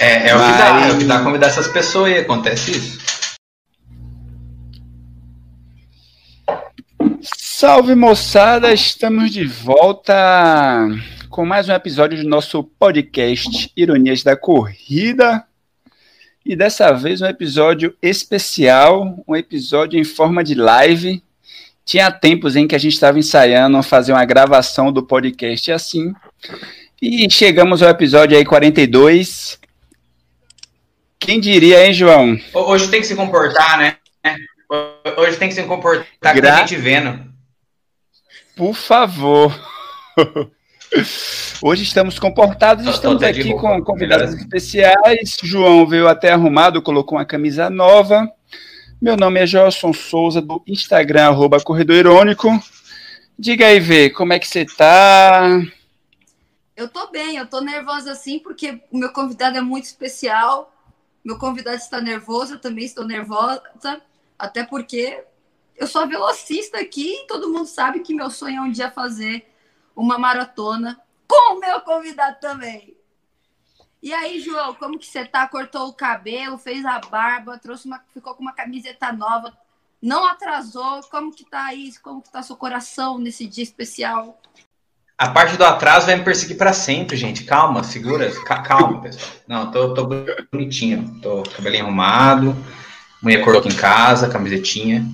É, é o que dá, é o que dá convidar essas pessoas e acontece isso. Salve moçada, estamos de volta com mais um episódio do nosso podcast Ironias da Corrida. E dessa vez um episódio especial, um episódio em forma de live. Tinha tempos em que a gente estava ensaiando fazer uma gravação do podcast assim. E chegamos ao episódio aí 42. Quem diria, hein, João? Hoje tem que se comportar, né? Hoje tem que se comportar Gra... com a gente vendo. Por favor. Hoje estamos comportados, estamos aqui com convidados especiais. João veio até arrumado, colocou uma camisa nova. Meu nome é Gelson Souza, do Instagram, arroba Corredor Irônico. Diga aí, Vê, como é que você tá? Eu tô bem, eu tô nervosa assim, porque o meu convidado é muito especial. Meu convidado está nervoso, eu também estou nervosa, até porque eu sou velocista aqui e todo mundo sabe que meu sonho é um dia fazer uma maratona com o meu convidado também. E aí, João, como que você tá? Cortou o cabelo, fez a barba, trouxe uma, ficou com uma camiseta nova, não atrasou. Como que tá isso? Como que tá seu coração nesse dia especial? A parte do atraso vai me perseguir para sempre, gente. Calma, segura, calma, pessoal. Não, tô, tô bonitinho, tô cabelinho arrumado, mulher cortou em casa, camisetinha.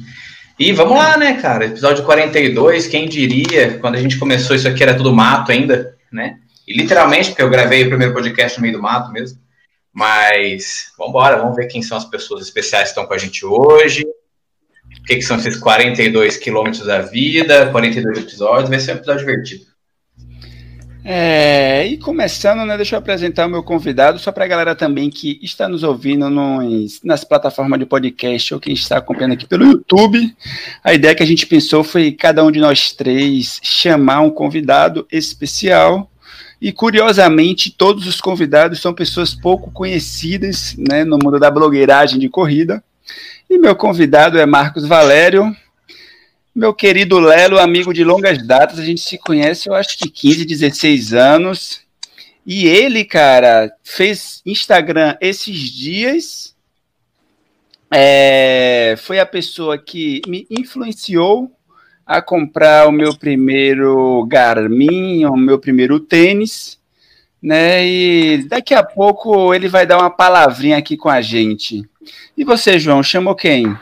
E vamos lá, né, cara? Episódio 42, quem diria, quando a gente começou isso aqui era tudo mato ainda, né? E literalmente, porque eu gravei o primeiro podcast no meio do mato mesmo. Mas vamos embora, vamos ver quem são as pessoas especiais que estão com a gente hoje. O que, que são esses 42 quilômetros da vida, 42 episódios. Vai ser um episódio divertido. É, e começando, né, deixa eu apresentar o meu convidado, só para a galera também que está nos ouvindo nos, nas plataformas de podcast ou quem está acompanhando aqui pelo YouTube. A ideia que a gente pensou foi cada um de nós três chamar um convidado especial. E curiosamente, todos os convidados são pessoas pouco conhecidas né, no mundo da blogueiragem de corrida. E meu convidado é Marcos Valério, meu querido Lelo, amigo de longas datas, a gente se conhece, eu acho que 15, 16 anos. E ele, cara, fez Instagram esses dias. É, foi a pessoa que me influenciou a comprar o meu primeiro Garmin, o meu primeiro tênis, né? E daqui a pouco ele vai dar uma palavrinha aqui com a gente. E você, João, chamou quem?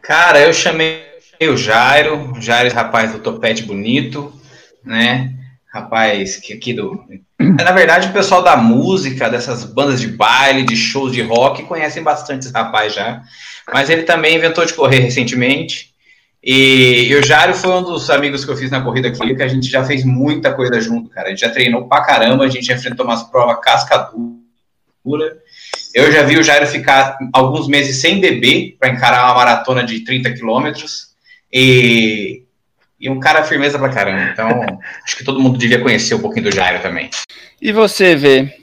Cara, eu chamei o Jairo, Jairo, rapaz do topete bonito, né? Rapaz que aqui do. Na verdade, o pessoal da música, dessas bandas de baile, de shows de rock, conhecem bastante esse rapaz já. Mas ele também inventou de correr recentemente. E, e o Jairo foi um dos amigos que eu fiz na corrida aqui, que a gente já fez muita coisa junto, cara. A gente já treinou pra caramba, a gente já enfrentou umas provas casca dura. Eu já vi o Jairo ficar alguns meses sem beber para encarar uma maratona de 30 quilômetros. E, e um cara firmeza pra caramba. Então, acho que todo mundo devia conhecer um pouquinho do Jairo também. E você, Vê?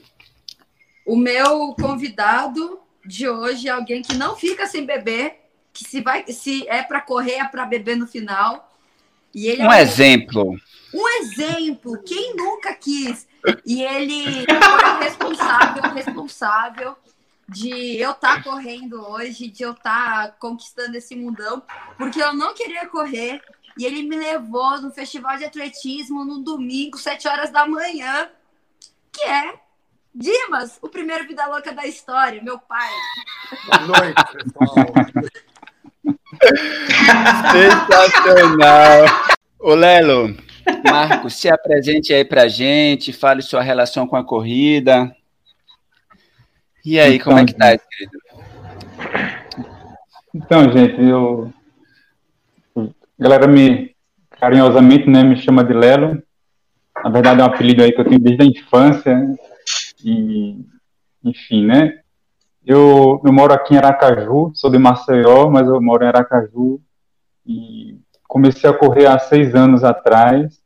O meu convidado de hoje é alguém que não fica sem beber, que se vai, se é para correr, é para beber no final. E ele um é exemplo. Um exemplo. Quem nunca quis? E ele foi responsável, responsável de eu estar tá correndo hoje, de eu estar tá conquistando esse mundão, porque eu não queria correr. E ele me levou no festival de atletismo no domingo, 7 horas da manhã, que é Dimas, o primeiro vida louca da história, meu pai. Boa noite, pessoal. Sensacional. Ô Lelo, Marcos, se apresente aí pra gente, fale sua relação com a corrida. E aí, então, como é que tá, querido? Então, gente, eu. A galera me carinhosamente né, me chama de Lelo. Na verdade, é um apelido aí que eu tenho desde a infância. E, enfim, né? Eu, eu moro aqui em Aracaju, sou de Maceió, mas eu moro em Aracaju. E comecei a correr há seis anos atrás.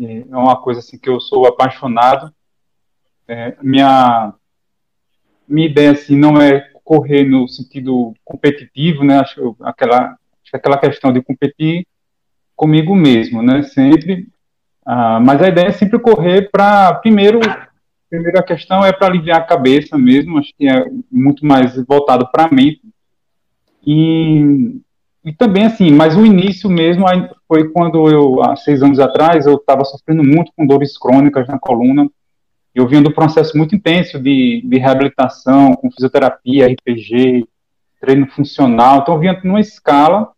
É uma coisa assim que eu sou apaixonado. É, minha minha ideia assim não é correr no sentido competitivo, né? Acho aquela acho aquela questão de competir comigo mesmo, né? Sempre, ah, mas a ideia é sempre correr para primeiro primeira questão é para aliviar a cabeça mesmo, acho que é muito mais voltado para mente. E, e também, assim, mas o início mesmo foi quando eu, há seis anos atrás, eu estava sofrendo muito com dores crônicas na coluna. Eu vinha do processo muito intenso de, de reabilitação, com fisioterapia, RPG, treino funcional. Então, eu vinha numa escala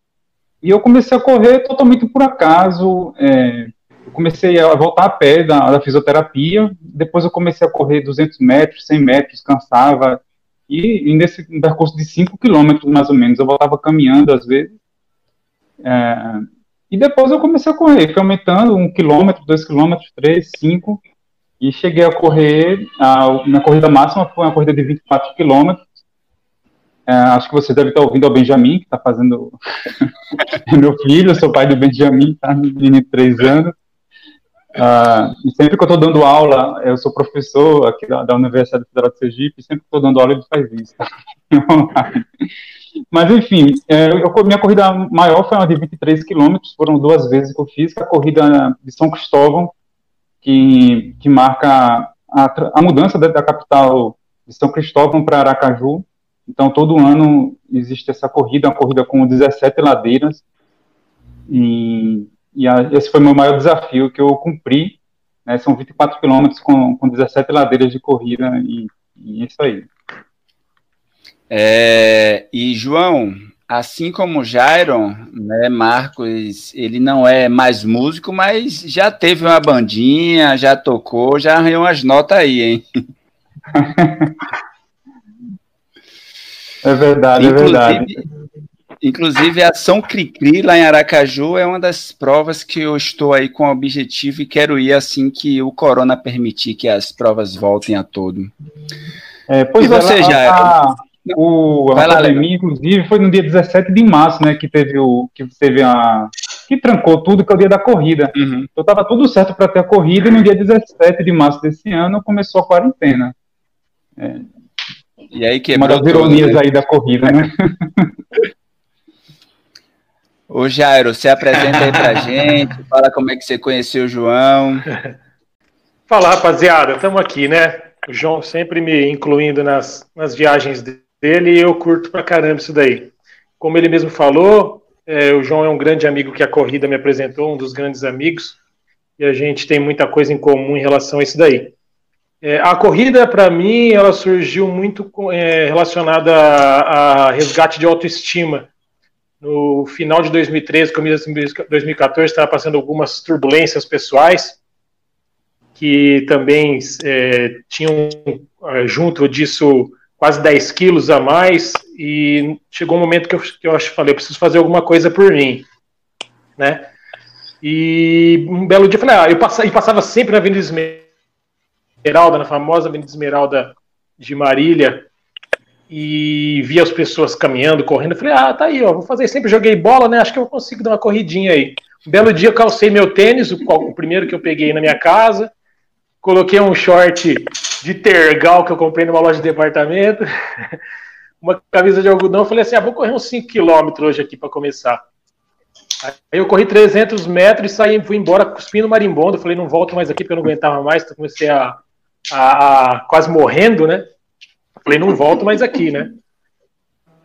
e eu comecei a correr totalmente por acaso. É, eu comecei a voltar a pé da, da, fisioterapia, depois eu comecei a correr 200 metros, 100 metros, cansava, e, e nesse percurso de 5 quilômetros, mais ou menos, eu voltava caminhando às vezes, é, e depois eu comecei a correr, fui aumentando um quilômetro, dois quilômetros, três, cinco, e cheguei a correr, a minha corrida máxima foi uma corrida de 24 quilômetros, é, acho que você deve estar ouvindo o Benjamin, que está fazendo. é meu filho, sou pai do Benjamin, está menino de três anos. Uh, e sempre que eu estou dando aula, eu sou professor aqui da, da Universidade Federal de Sergipe, sempre que estou dando aula ele faz isso. Mas enfim, é, eu, minha corrida maior foi uma de 23 quilômetros, foram duas vezes que eu fiz, a corrida de São Cristóvão, que, que marca a, a mudança da, da capital de São Cristóvão para Aracaju, então, todo ano existe essa corrida, uma corrida com 17 ladeiras. E, e a, esse foi o meu maior desafio que eu cumpri. Né, são 24 quilômetros com, com 17 ladeiras de corrida, e, e isso aí. É, e, João, assim como o Jairon, né, Marcos, ele não é mais músico, mas já teve uma bandinha, já tocou, já arranhou umas notas aí, hein? É verdade, inclusive, é verdade. Inclusive, a Ação Cricri, lá em Aracaju, é uma das provas que eu estou aí com o objetivo e quero ir assim que o corona permitir que as provas voltem a todo. É, pois e você ela, já... A, o, a pandemia, inclusive, foi no dia 17 de março, né, que teve o que teve a que trancou tudo, que é o dia da corrida. Uhum. Então estava tudo certo para ter a corrida e no dia 17 de março desse ano começou a quarentena. É, e aí quebrou Uma das ironias né? aí da corrida, né? Ô Jairo, se apresenta aí pra gente, fala como é que você conheceu o João. Fala, rapaziada, estamos aqui, né? O João sempre me incluindo nas, nas viagens dele e eu curto pra caramba isso daí. Como ele mesmo falou, é, o João é um grande amigo que a corrida me apresentou, um dos grandes amigos, e a gente tem muita coisa em comum em relação a isso daí. É, a corrida, para mim, ela surgiu muito é, relacionada a, a, resgate de autoestima. No final de 2013, começo de 2014, estava passando algumas turbulências pessoais que também é, tinham é, junto disso quase 10 quilos a mais e chegou um momento que eu, que eu falei, eu preciso fazer alguma coisa por mim, né? E um belo dia eu falei, ah, eu passava, passava sempre na Avenida Esmeralda, na famosa Avenida Esmeralda de Marília, e via as pessoas caminhando, correndo. Eu falei, ah, tá aí, ó, vou fazer. Sempre joguei bola, né? Acho que eu consigo dar uma corridinha aí. Um belo dia eu calcei meu tênis, o, o primeiro que eu peguei na minha casa, coloquei um short de tergal que eu comprei numa loja de departamento, uma camisa de algodão. Falei assim, ah, vou correr uns 5 km hoje aqui para começar. Aí eu corri 300 metros e saí, fui embora cuspindo marimbondo. Falei, não volto mais aqui porque eu não aguentava mais. Então comecei a a, a, quase morrendo, né? Falei, não volto mais aqui, né?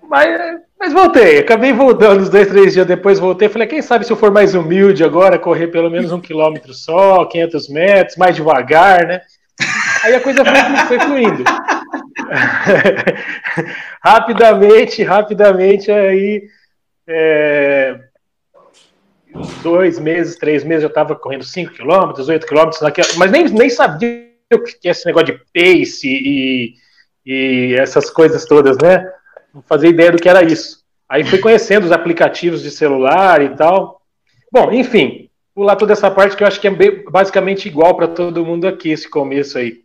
Mas, mas voltei, acabei voltando uns dois, três dias depois, voltei. Falei, quem sabe se eu for mais humilde agora, correr pelo menos um quilômetro só, 500 metros, mais devagar, né? Aí a coisa foi, foi fluindo. rapidamente, rapidamente, aí. É, dois meses, três meses, eu estava correndo 5 quilômetros, 8 quilômetros, mas nem, nem sabia o que é esse negócio de pace e, e essas coisas todas, né? Não fazia ideia do que era isso. Aí fui conhecendo os aplicativos de celular e tal. Bom, enfim, pular toda essa parte que eu acho que é basicamente igual para todo mundo aqui, esse começo aí,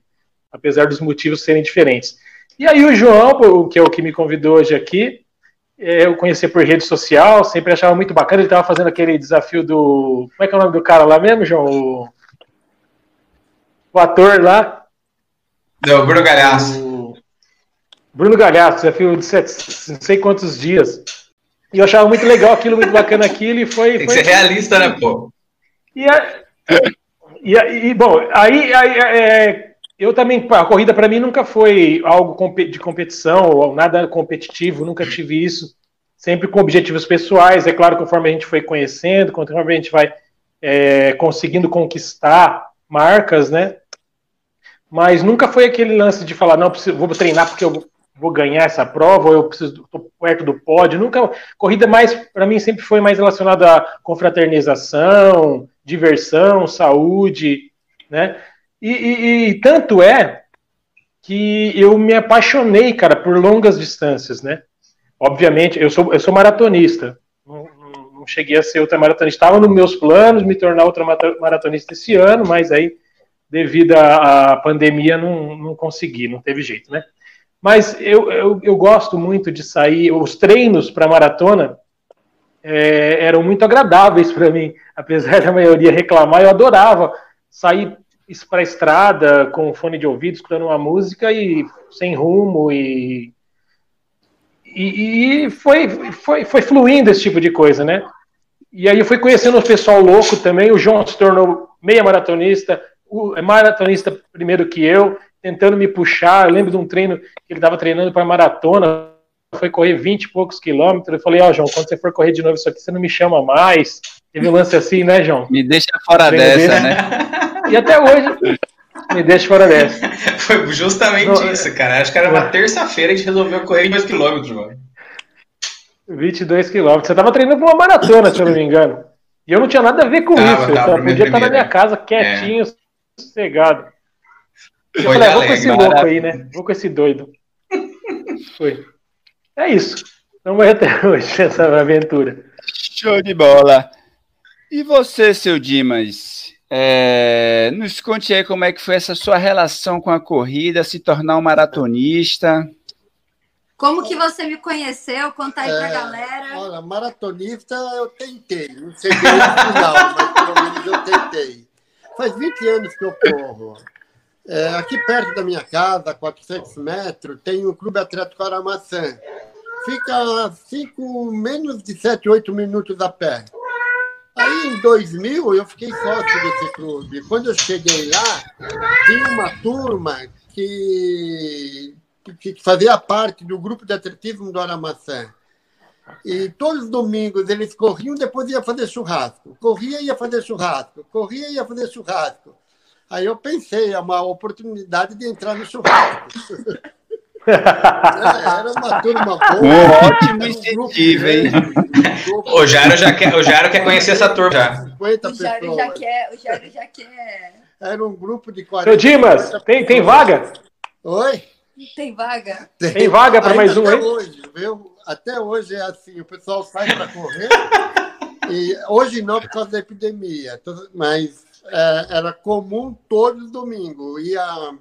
apesar dos motivos serem diferentes. E aí o João, que é o que me convidou hoje aqui, é, eu conheci por rede social, sempre achava muito bacana, ele estava fazendo aquele desafio do... Como é que é o nome do cara lá mesmo, João? o ator lá. Não, Bruno Galhaço. Bruno Galhaço, desafio de sete, não sei quantos dias. E eu achava muito legal aquilo, muito bacana aquilo, e foi. Tem que foi... ser realista, né, pô? E, a, e, a, e bom, aí, aí é, eu também, a corrida para mim nunca foi algo de competição ou nada competitivo, nunca tive isso. Sempre com objetivos pessoais. É claro, conforme a gente foi conhecendo, conforme a gente vai é, conseguindo conquistar marcas, né? Mas nunca foi aquele lance de falar, não, preciso, vou treinar porque eu vou ganhar essa prova, ou eu preciso, estou perto do pódio. Nunca. Corrida mais, para mim, sempre foi mais relacionada a confraternização, diversão, saúde, né? E, e, e, tanto é que eu me apaixonei, cara, por longas distâncias, né? Obviamente, eu sou, eu sou maratonista. Não, cheguei a ser ultramaratonista. Estava nos meus planos me tornar ultramaratonista esse ano, mas aí, devido à, à pandemia, não, não consegui, não teve jeito, né? Mas eu, eu, eu gosto muito de sair. Os treinos para maratona é, eram muito agradáveis para mim, apesar da maioria reclamar. Eu adorava sair para a estrada com fone de ouvido, escutando uma música e sem rumo e e, e foi, foi, foi fluindo esse tipo de coisa, né? E aí eu fui conhecendo o pessoal louco também. O João se tornou meia maratonista, o é maratonista primeiro que eu, tentando me puxar. Eu lembro de um treino que ele estava treinando para maratona, foi correr 20 e poucos quilômetros. Eu falei, ó, oh, João, quando você for correr de novo isso aqui, você não me chama mais. Teve um lance assim, né, João? Me deixa fora dessa, dele. né? E até hoje, me deixa fora dessa. Foi justamente não, isso, cara. Acho que era uma terça-feira a gente resolveu correr 22 quilômetros, mano. 22 quilômetros. Você tava treinando pra uma maratona, se eu não me engano. E eu não tinha nada a ver com tava, isso. Tava, eu podia estar na minha casa quietinho, é. sossegado. Eu Foi falei, ah, vou com esse louco aí, né? Vou com esse doido. Foi. É isso. Não vai até hoje essa aventura. Show de bola. E você, seu Dimas? É, nos conte aí como é que foi essa sua relação com a corrida, se tornar um maratonista. Como que você me conheceu? Conta aí é, pra galera. Olha, maratonista eu tentei. Não cheguei no final, mas pelo menos eu tentei. Faz 20 anos que eu corro. É, aqui perto da minha casa, a 400 metros, tem o Clube Atlético Aramaçã. Fica cinco, menos de 7, 8 minutos a pé. Aí, em 2000, eu fiquei sócio desse clube. Quando eu cheguei lá, tinha uma turma que, que fazia parte do grupo de atletismo do Aramaçã. E todos os domingos eles corriam, depois ia fazer churrasco. Corria e ia fazer churrasco. Corria e ia fazer churrasco. Aí eu pensei, é uma oportunidade de entrar no churrasco. Era uma turma boa. Um ótimo um incentivo, hein? o Jairo já quer, o Jairo quer conhecer essa turma já. 50 o Jairo já quer, o Jairo já quer. Era um grupo de 40. Seu Dimas, tem, tem vaga? Oi? Tem vaga. Tem, tem vaga para mais um, até hein? Hoje, viu? Até hoje é assim, o pessoal sai para correr. e hoje não por causa da epidemia, mas é, era comum todos os domingos. Ia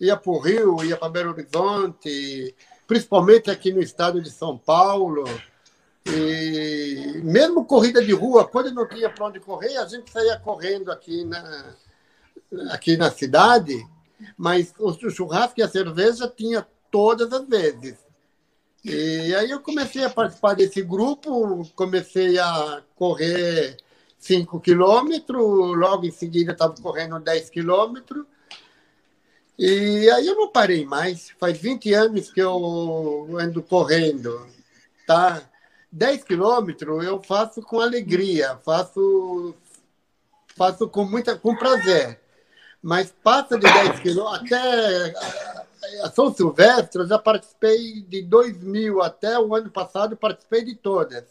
ia para o Rio, ia para Belo Horizonte, principalmente aqui no estado de São Paulo. E mesmo corrida de rua, quando não tinha para onde correr, a gente saía correndo aqui na, aqui na cidade, mas o churrasco e a cerveja tinha todas as vezes. E aí eu comecei a participar desse grupo, comecei a correr 5 quilômetros, logo em seguida estava correndo 10 quilômetros, e aí eu não parei mais. Faz 20 anos que eu ando correndo, tá? 10 quilômetros eu faço com alegria, faço, faço com muita com prazer. Mas passa de 10 quilômetros, até a São Silvestre, eu já participei de 2000 até o ano passado, participei de todas.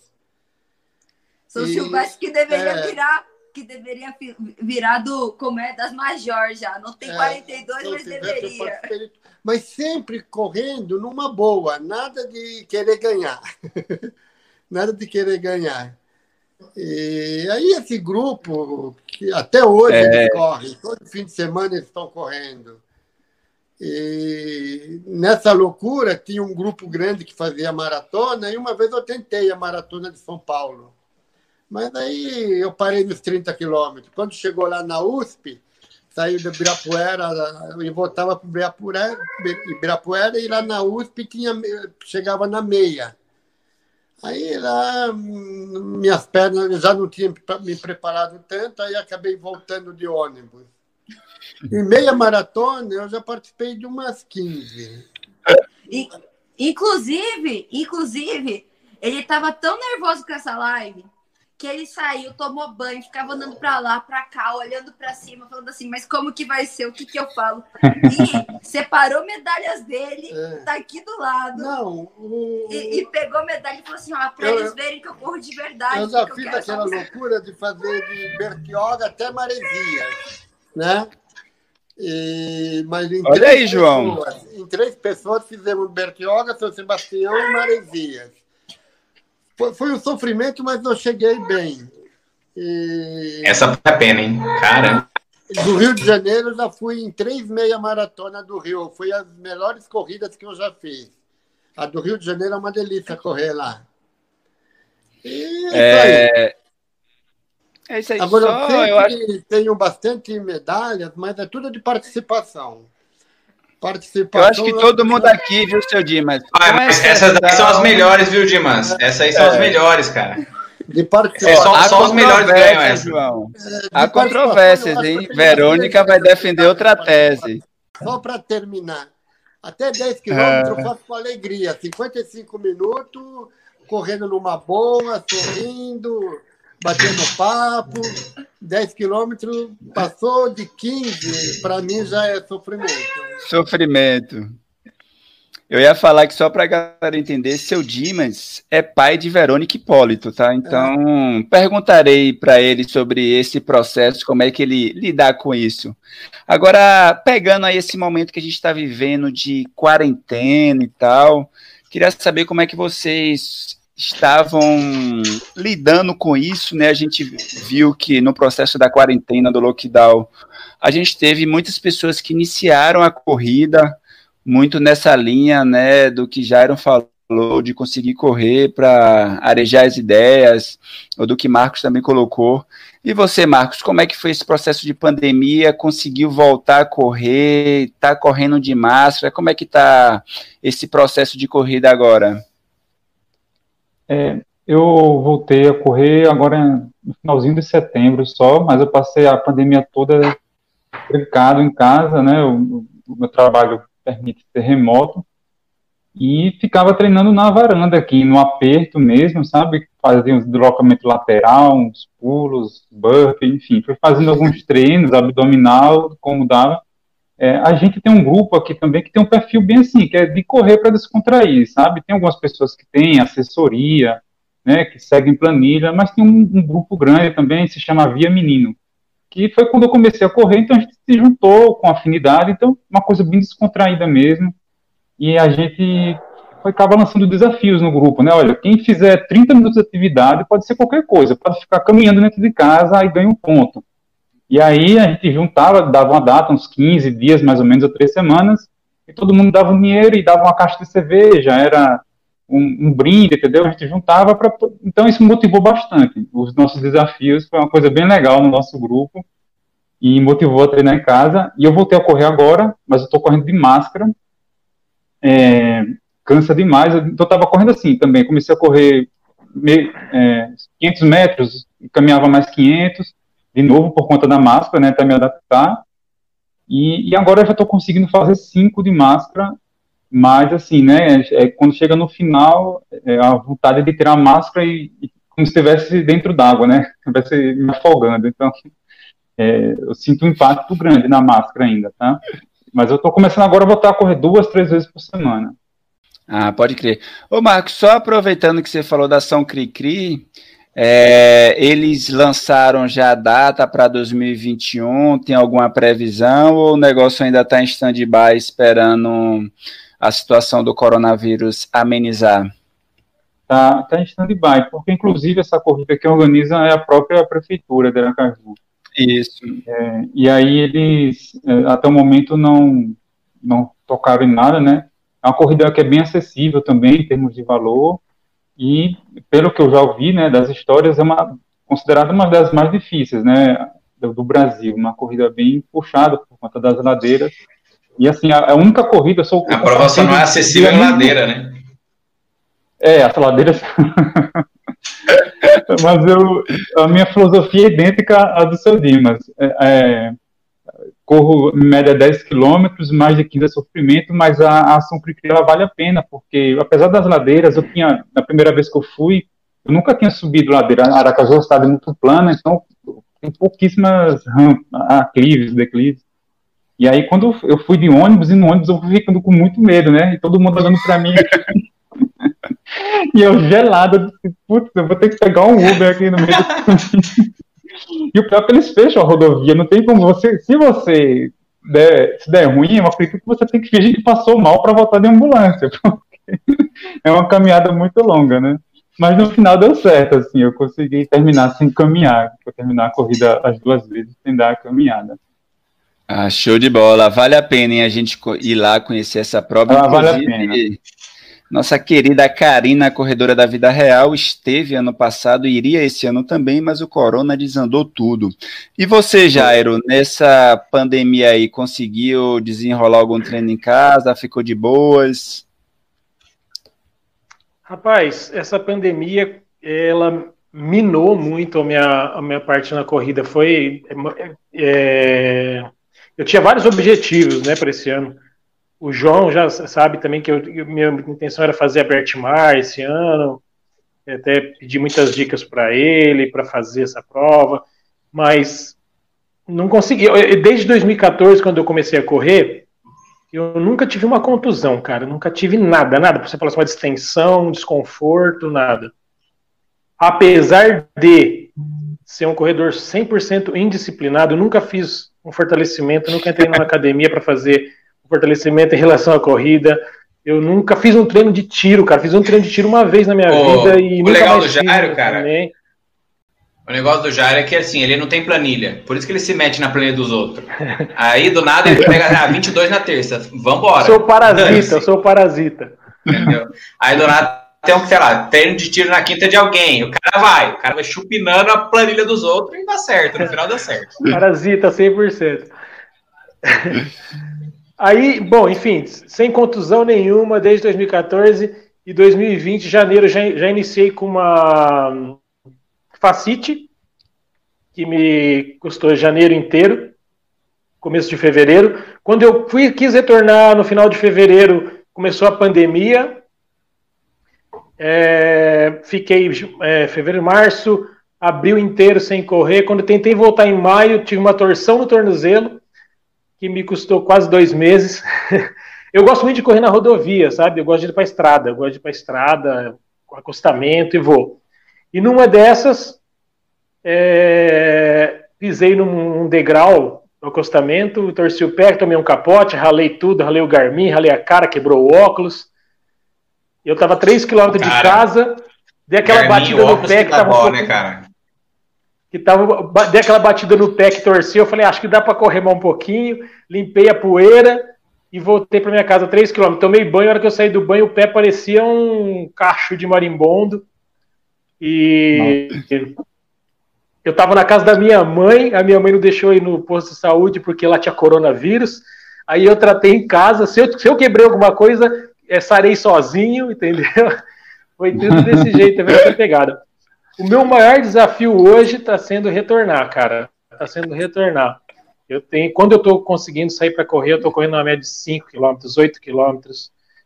São e, Silvestre que deveria é, virar que deveria virar do como é das Major já. Não tem é, 42, mas deveria. Mas sempre correndo numa boa, nada de querer ganhar. nada de querer ganhar. E aí esse grupo, que até hoje é... eles correm, todo fim de semana eles estão correndo. E nessa loucura tinha um grupo grande que fazia maratona, e uma vez eu tentei a maratona de São Paulo. Mas aí eu parei nos 30 quilômetros. Quando chegou lá na USP, saiu do Ibirapuera e voltava para Ibirapuera, Ibirapuera e lá na USP tinha, chegava na meia. Aí lá minhas pernas já não tinham me preparado tanto, aí acabei voltando de ônibus. em meia maratona, eu já participei de umas 15. E, inclusive, inclusive, ele estava tão nervoso com essa live que ele saiu, tomou banho, ficava andando para lá, para cá, olhando para cima, falando assim, mas como que vai ser? O que que eu falo? E separou medalhas dele, é. tá aqui do lado. Não, o... e, e, pegou medalha e falou assim, ó, para eles verem que eu corro de verdade. Eu já fiz aquela loucura de fazer de Bertioga até Maresia, né? E, mas em Olha aí, João. em três pessoas fizemos Bertioga, São Sebastião e Maresias. Foi, foi um sofrimento, mas eu cheguei bem. E... Essa foi a pena, hein? Cara. Do Rio de Janeiro, já fui em três meia maratona do Rio. Foi as melhores corridas que eu já fiz. A do Rio de Janeiro é uma delícia correr lá. E é... É isso aí. Agora, Só, eu, eu acho... tenho bastante medalhas, mas é tudo de participação. Participação. Eu acho que todo mundo aqui, viu, seu Dimas? Ah, mas essas daí são as melhores, viu, Dimas? Essas aí são é. as melhores, cara. De participação. É, só, só os melhores ganham essa. João. É, Há controvérsias, hein? Verônica vai defender outra tese. Só para terminar. Até 10 quilômetros eu faço com alegria. 55 minutos, correndo numa boa, sorrindo, batendo papo. 10 quilômetros, passou de 15, para mim já é sofrimento. Sofrimento. Eu ia falar que só para a galera entender, seu Dimas é pai de Verônica Hipólito, tá? Então, é. perguntarei para ele sobre esse processo, como é que ele lidar com isso. Agora, pegando aí esse momento que a gente está vivendo de quarentena e tal, queria saber como é que vocês estavam lidando com isso, né? A gente viu que no processo da quarentena, do lockdown, a gente teve muitas pessoas que iniciaram a corrida muito nessa linha, né, do que Jairo falou, de conseguir correr para arejar as ideias, ou do que Marcos também colocou. E você, Marcos, como é que foi esse processo de pandemia? Conseguiu voltar a correr? Está correndo de máscara? Como é que está esse processo de corrida agora? É, eu voltei a correr agora no finalzinho de setembro só, mas eu passei a pandemia toda trancado em casa, né? O, o meu trabalho permite ser remoto e ficava treinando na varanda aqui, no aperto mesmo, sabe? Fazia um deslocamento lateral, uns pulos, burp, enfim, fui fazendo alguns treinos, abdominal, como dava. É, a gente tem um grupo aqui também que tem um perfil bem assim, que é de correr para descontrair, sabe? Tem algumas pessoas que têm assessoria, né, que seguem planilha, mas tem um, um grupo grande também, se chama Via Menino, que foi quando eu comecei a correr, então a gente se juntou com afinidade, então uma coisa bem descontraída mesmo, e a gente foi acaba lançando desafios no grupo, né? Olha, quem fizer 30 minutos de atividade pode ser qualquer coisa, pode ficar caminhando dentro de casa e ganha um ponto. E aí a gente juntava, dava uma data, uns 15 dias mais ou menos, ou três semanas, e todo mundo dava um dinheiro e dava uma caixa de cerveja, era um, um brinde, entendeu? A gente juntava para. Então isso motivou bastante. Os nossos desafios foi uma coisa bem legal no nosso grupo e motivou a treinar em casa. E eu voltei a correr agora, mas eu estou correndo de máscara. É, cansa demais. Então eu estava correndo assim também. Comecei a correr meio, é, 500 metros, caminhava mais 500 de novo por conta da máscara, né, para me adaptar. E, e agora eu já estou conseguindo fazer cinco de máscara, mas assim, né, é, quando chega no final, é a vontade de tirar a máscara e, e como se estivesse dentro d'água, né, estivesse me afogando. Então, é, eu sinto um impacto grande na máscara ainda, tá? Mas eu estou começando agora a voltar a correr duas, três vezes por semana. Ah, pode crer. Ô, Marcos, só aproveitando que você falou da ação Cri-Cri, é, eles lançaram já a data para 2021, tem alguma previsão ou o negócio ainda está em stand-by esperando a situação do coronavírus amenizar? Está tá em stand-by, porque inclusive essa corrida que organiza é a própria prefeitura de Aracaju. Isso. É, e aí eles, é, até o momento, não, não tocaram em nada, né? É uma corrida que é bem acessível também, em termos de valor, e pelo que eu já ouvi, né, das histórias, é uma considerada uma das mais difíceis, né, do, do, Brasil, uma corrida bem puxada por conta das ladeiras. E assim, a, a única corrida sou A prova só não é acessível em ladeira, né? É, as ladeiras Mas eu, a minha filosofia é idêntica à do seu Dimas. É, é, corro em média 10 quilômetros, mais de 15 é sofrimento, mas a, a ação cri ela vale a pena, porque apesar das ladeiras, eu tinha, na primeira vez que eu fui, eu nunca tinha subido ladeira, Aracaju é uma muito plana, então tem pouquíssimas rampas, aclives, declives. E aí, quando eu fui de ônibus, e no ônibus eu fui ficando com muito medo, né? E todo mundo olhando para mim. e eu gelado, putz, eu vou ter que pegar um Uber aqui no meio E o pior é que eles fecham a rodovia, não tem como você. Se você der, se der ruim, eu acredito que você tem que fingir que passou mal para voltar de ambulância, é uma caminhada muito longa, né? Mas no final deu certo, assim, eu consegui terminar sem caminhar, vou terminar a corrida as duas vezes sem dar a caminhada. Ah, show de bola. Vale a pena hein, a gente ir lá conhecer essa prova. Ah, vale a pena. Nossa querida Karina, corredora da vida real, esteve ano passado e iria esse ano também, mas o corona desandou tudo. E você, Jairo, nessa pandemia aí, conseguiu desenrolar algum treino em casa? Ficou de boas? Rapaz, essa pandemia, ela minou muito a minha, a minha parte na corrida. Foi. É, eu tinha vários objetivos, né, para esse ano o João já sabe também que eu, minha intenção era fazer a Bertmar esse ano. até pedi muitas dicas para ele para fazer essa prova, mas não consegui. Desde 2014, quando eu comecei a correr, eu nunca tive uma contusão, cara. Nunca tive nada, nada. Você falar assim, uma distensão, desconforto, nada. Apesar de ser um corredor 100% indisciplinado, nunca fiz um fortalecimento, nunca entrei numa academia para fazer fortalecimento em relação à corrida. Eu nunca fiz um treino de tiro, cara. Fiz um treino de tiro uma vez na minha oh, vida e o legal do Jairo, cara. Também. O negócio do Jairo é que assim, ele não tem planilha. Por isso que ele se mete na planilha dos outros. Aí do nada ele pega ah, 22 na terça. Vambora. Sou parasita, eu sou parasita. Entendeu? Aí do nada tem um, sei lá, treino de tiro na quinta de alguém. O cara vai, o cara vai chupinando a planilha dos outros e dá certo. No final dá certo. Parasita 100%. Aí, bom, enfim, sem contusão nenhuma desde 2014 e 2020, janeiro, já, já iniciei com uma facite, que me custou janeiro inteiro, começo de fevereiro. Quando eu fui, quis retornar no final de fevereiro, começou a pandemia. É, fiquei é, fevereiro, março, abril inteiro sem correr. Quando tentei voltar em maio, tive uma torção no tornozelo que me custou quase dois meses. eu gosto muito de correr na rodovia, sabe? Eu gosto de ir para a estrada, eu gosto de ir para a estrada, acostamento e vou. E numa dessas, é, pisei num, num degrau no acostamento, torci o pé, tomei um capote, ralei tudo, ralei o Garmin, ralei a cara, quebrou o óculos. Eu estava 3 km de casa, dei aquela Garmin, batida no pé que, que tava. Bom, um né, cara? Que tava, dei aquela batida no pé que torceu, eu falei, acho que dá para correr mais um pouquinho, limpei a poeira e voltei para minha casa 3 km. Tomei banho, na hora que eu saí do banho, o pé parecia um cacho de marimbondo. E eu estava na casa da minha mãe, a minha mãe não deixou ir no posto de saúde porque ela tinha coronavírus. Aí eu tratei em casa, se eu, se eu quebrei alguma coisa, é, sarei sozinho, entendeu? Foi tudo desse jeito, é essa pegada. O meu maior desafio hoje está sendo retornar, cara. Está sendo retornar. Eu tenho, quando eu estou conseguindo sair para correr, eu estou correndo uma média de 5 km, 8 km.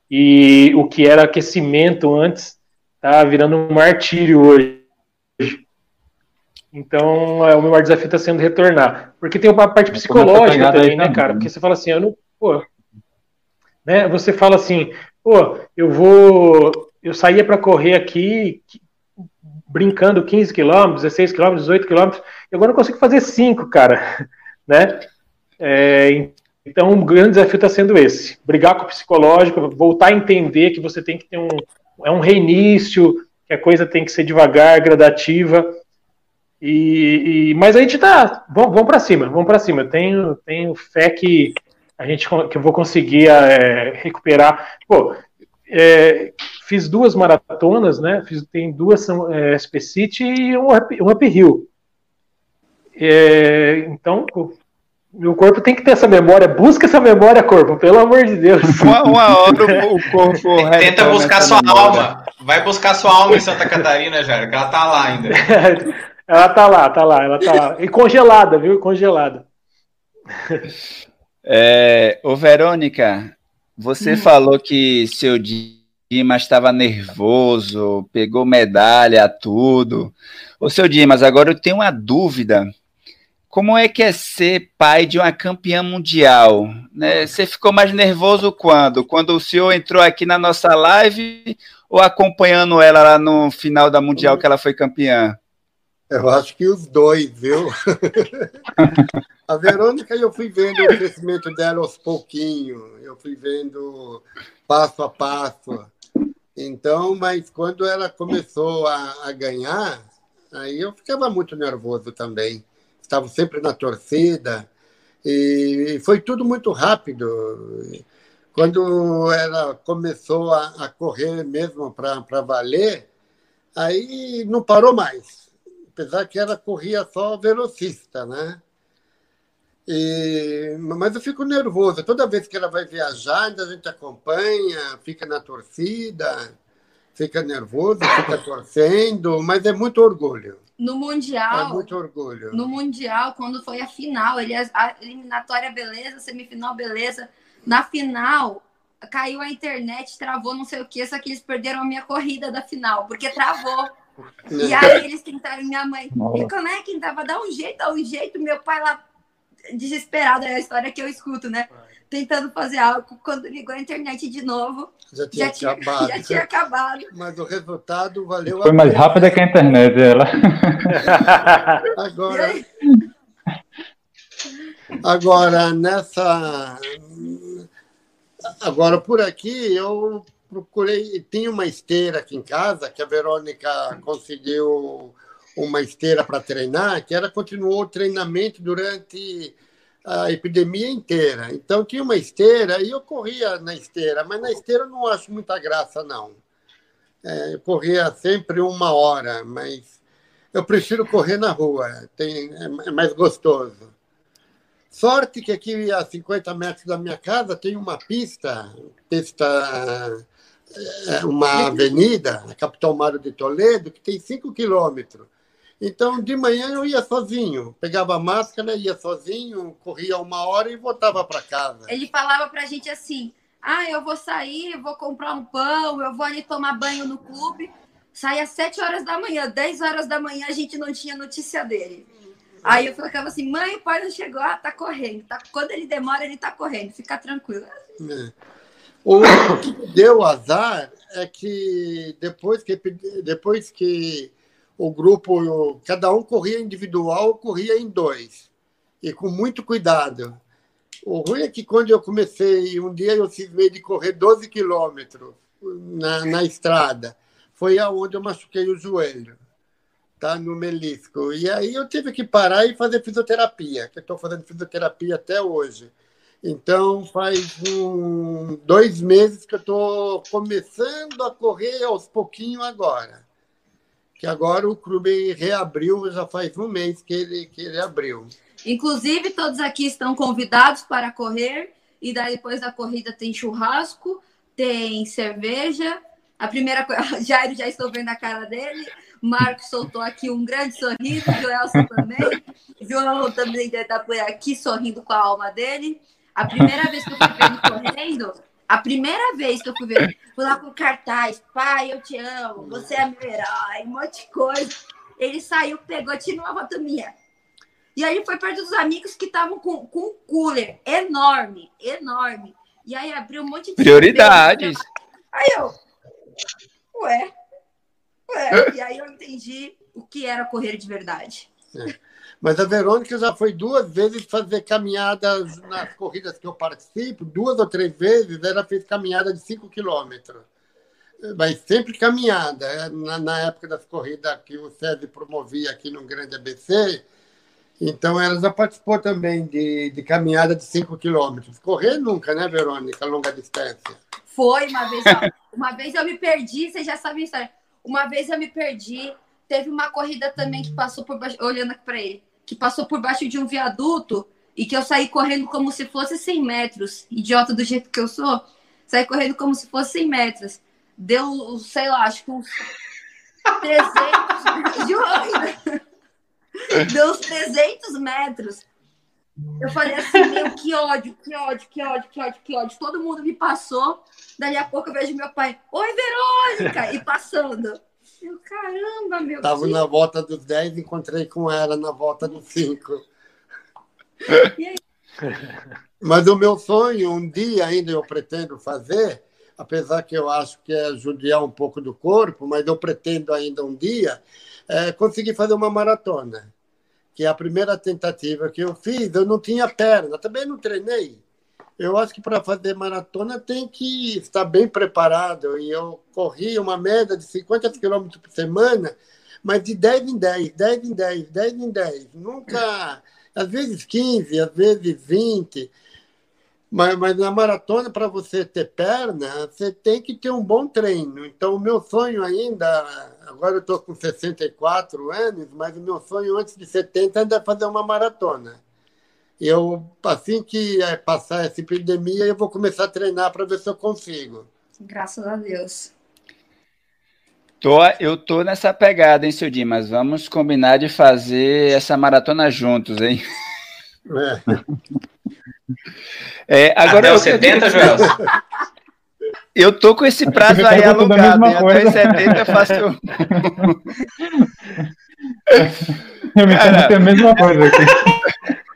E o que era aquecimento antes está virando um martírio hoje. Então, é, o meu maior desafio está sendo retornar. Porque tem uma parte psicológica também, né, cara? Porque você fala assim, eu não. Pô, né? Você fala assim, pô, eu vou. Eu saía para correr aqui brincando 15 quilômetros, 16 quilômetros, 18 quilômetros, e agora eu consigo fazer 5, cara, né? É, então, o grande desafio está sendo esse: brigar com o psicológico, voltar a entender que você tem que ter um, é um reinício, que a coisa tem que ser devagar, gradativa. E, e mas a gente tá, vamos, vamos para cima, vamos para cima. Eu tenho, tenho fé que a gente que eu vou conseguir é, recuperar. Pô, é, fiz duas maratonas, né? Fiz, tem duas são é, SP City e um up, um up Hill. É, então, meu corpo tem que ter essa memória. Busca essa memória, corpo, pelo amor de Deus. Uma, uma hora o corpo. Tenta buscar sua memória. alma. Vai buscar sua alma em Santa Catarina, Jair, que ela tá lá ainda. ela tá lá, tá lá, ela tá lá. E congelada, viu? Congelada. É, ô, Verônica, você hum. falou que seu Dimas estava nervoso, pegou medalha, tudo. Ô, seu Dimas, agora eu tenho uma dúvida. Como é que é ser pai de uma campeã mundial? Né? Você ficou mais nervoso quando? Quando o senhor entrou aqui na nossa live ou acompanhando ela lá no final da Mundial que ela foi campeã? Eu acho que os dois, viu? a Verônica, eu fui vendo o crescimento dela aos pouquinhos, eu fui vendo passo a passo. Então, mas quando ela começou a, a ganhar, aí eu ficava muito nervoso também. Estava sempre na torcida e foi tudo muito rápido. Quando ela começou a, a correr mesmo para valer, aí não parou mais. Apesar que ela corria só velocista, né? E, mas eu fico nervoso. Toda vez que ela vai viajar, a gente acompanha, fica na torcida, fica nervoso, fica torcendo, mas é muito orgulho. No Mundial. É muito orgulho. No Mundial, quando foi a final, ele, a eliminatória, beleza, semifinal, beleza. Na final, caiu a internet, travou não sei o que, só que eles perderam a minha corrida da final, porque travou. E aí eles tentaram, minha mãe, e como é que tava? Dá um jeito, dá um jeito, meu pai lá, desesperado, é a história que eu escuto, né? Tentando fazer algo, quando ligou a internet de novo, já tinha, já tinha acabado. Já tinha acabado. Mas o resultado valeu Foi mais rápida que a internet, ela. Agora, agora nessa Agora, por aqui, eu procurei. Tinha uma esteira aqui em casa, que a Verônica conseguiu uma esteira para treinar, que ela continuou o treinamento durante a epidemia inteira. Então, tinha uma esteira e eu corria na esteira, mas na esteira eu não acho muita graça, não. É, eu corria sempre uma hora, mas eu prefiro correr na rua, tem, é, é mais gostoso. Sorte que aqui a 50 metros da minha casa tem uma pista, pista é, uma avenida, a Capitão Mário de Toledo, que tem 5 quilômetros. Então, de manhã eu ia sozinho, pegava a máscara, ia sozinho, corria uma hora e voltava para casa. Ele falava para a gente assim: ah, eu vou sair, vou comprar um pão, eu vou ali tomar banho no clube. Saía às 7 horas da manhã, 10 horas da manhã a gente não tinha notícia dele. Aí eu ficava assim, mãe, o pai não chegou, ah, tá correndo. Tá... Quando ele demora, ele tá correndo, fica tranquilo. É. O que deu azar é que depois que, depois que o grupo, cada um corria individual, corria em dois, e com muito cuidado. O ruim é que quando eu comecei, um dia eu cismei de correr 12 quilômetros na, na estrada, foi aonde eu machuquei o joelho tá no melisco. E aí eu tive que parar e fazer fisioterapia, que eu estou fazendo fisioterapia até hoje. Então faz um, dois meses que eu estou começando a correr aos pouquinhos agora. Que agora o clube reabriu, já faz um mês que ele, que ele abriu. Inclusive, todos aqui estão convidados para correr. E daí, depois da corrida, tem churrasco, tem cerveja. A primeira coisa, Jairo, já estou vendo a cara dele. Marcos soltou aqui um grande sorriso, Joelson também. João também deve estar por aqui sorrindo com a alma dele. A primeira vez que eu fui correndo, a primeira vez que eu fui ver, fui lá com cartaz, pai, eu te amo, você é meu herói, um monte de coisa. Ele saiu, pegou, tirou uma foto minha. E aí foi perto dos amigos que estavam com, com um cooler enorme, enorme. E aí abriu um monte de. Prioridades. Aí eu. Ué, é, e aí eu entendi o que era correr de verdade. É. Mas a Verônica já foi duas vezes fazer caminhadas nas corridas que eu participo, duas ou três vezes ela fez caminhada de 5 quilômetros. Mas sempre caminhada. É, na, na, época das corridas que o SESI promovia aqui no Grande ABC, então ela já participou também de, de caminhada de 5 quilômetros. Correr nunca, né, Verônica? Longa distância. Foi uma vez. uma vez eu me perdi, vocês já sabem a história uma vez eu me perdi. Teve uma corrida também que passou por baixo, olhando para ele, que passou por baixo de um viaduto e que eu saí correndo como se fosse 100 metros. Idiota do jeito que eu sou, saí correndo como se fosse 100 metros. Deu, sei lá, acho que uns 300 de Deu uns 300 metros. Eu falei assim, meu, que ódio, que ódio, que ódio, que ódio, que ódio. Todo mundo me passou. Daí a pouco eu vejo meu pai, oi, Verônica! E passando. Eu, caramba, meu Tava na volta dos 10, encontrei com ela na volta dos 5. Mas o meu sonho, um dia ainda eu pretendo fazer, apesar que eu acho que é judiar um pouco do corpo, mas eu pretendo ainda um dia é, conseguir fazer uma maratona. Que é a primeira tentativa que eu fiz, eu não tinha perna, também não treinei. Eu acho que para fazer maratona tem que estar bem preparado. E eu corri uma média de 50 quilômetros por semana, mas de 10 em 10, 10 em 10, 10 em 10. Nunca, às vezes 15, às vezes 20. Mas, mas na maratona, para você ter perna, você tem que ter um bom treino. Então, o meu sonho ainda, agora eu estou com 64 anos, mas o meu sonho antes de 70 ainda é fazer uma maratona eu assim que é, passar essa epidemia, eu vou começar a treinar para ver se eu consigo. Graças a Deus. Tô, eu tô nessa pegada, hein, seu Dimas? Vamos combinar de fazer essa maratona juntos, hein? É. é agora Até os 70, Joel? Eu tô com esse prazo aí alugado, hein? Até os 70 eu faço. eu me a mesma coisa aqui.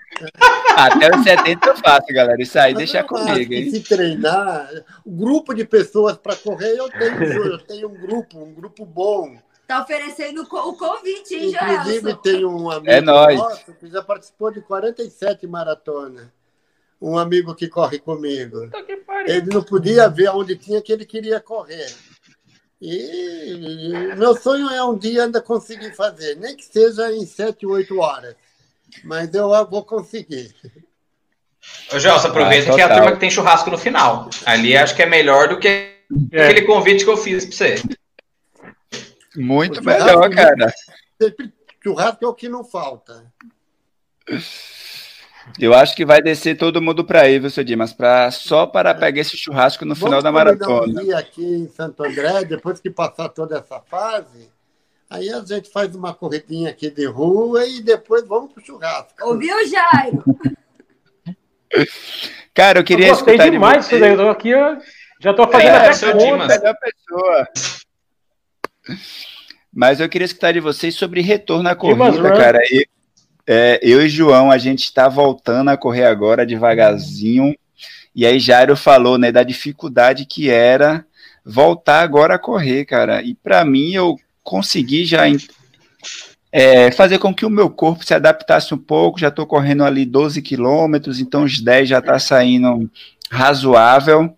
Até os 70 eu faço, galera. Isso aí deixa comigo. Hein? Se treinar, grupo de pessoas para correr, eu tenho, eu tenho um grupo, um grupo bom. Tá oferecendo o convite, hein, Inclusive, tem um amigo é nosso que já participou de 47 maratonas. Um amigo que corre comigo. Ele não podia ver onde tinha que ele queria correr. E meu sonho é um dia ainda conseguir fazer, nem que seja em 7, 8 horas mas eu vou conseguir. Ô, Gelson, aproveita ah, que é a turma que tem churrasco no final. Ali acho que é melhor do que é. aquele convite que eu fiz para você. Muito melhor, cara. Churrasco é o que não falta. Eu acho que vai descer todo mundo para aí, viu, seu Dimas? Pra, só para pegar esse churrasco no Vamos final da maratona. Um dia aqui em Santo André, depois que passar toda essa fase, Aí a gente faz uma corridinha aqui de rua e depois vamos pro churrasco. Ouviu, Jairo? Cara, eu queria eu gostei demais disso daí. Eu tô aqui, eu já tô fazendo é, até conta. pessoa. Mas eu queria escutar de vocês sobre retorno à corrida, cara. E, é, eu e João, a gente está voltando a correr agora devagarzinho. E aí Jairo falou, né, da dificuldade que era voltar agora a correr, cara. E para mim, eu consegui já é, fazer com que o meu corpo se adaptasse um pouco. Já estou correndo ali 12 quilômetros, então os 10 já está saindo razoável.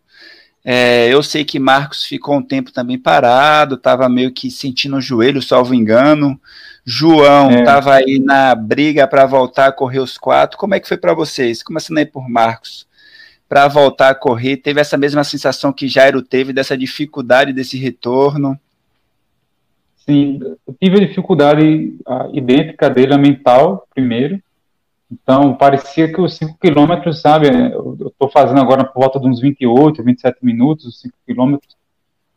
É, eu sei que Marcos ficou um tempo também parado, estava meio que sentindo o joelho, salvo engano. João estava é. aí na briga para voltar a correr os quatro. Como é que foi para vocês? Começando aí por Marcos. Para voltar a correr, teve essa mesma sensação que Jairo teve, dessa dificuldade desse retorno? Sim, eu tive a dificuldade idêntica dele, a mental, primeiro. Então, parecia que os 5 quilômetros, sabe, eu estou fazendo agora por volta de uns 28, 27 minutos, os 5 quilômetros,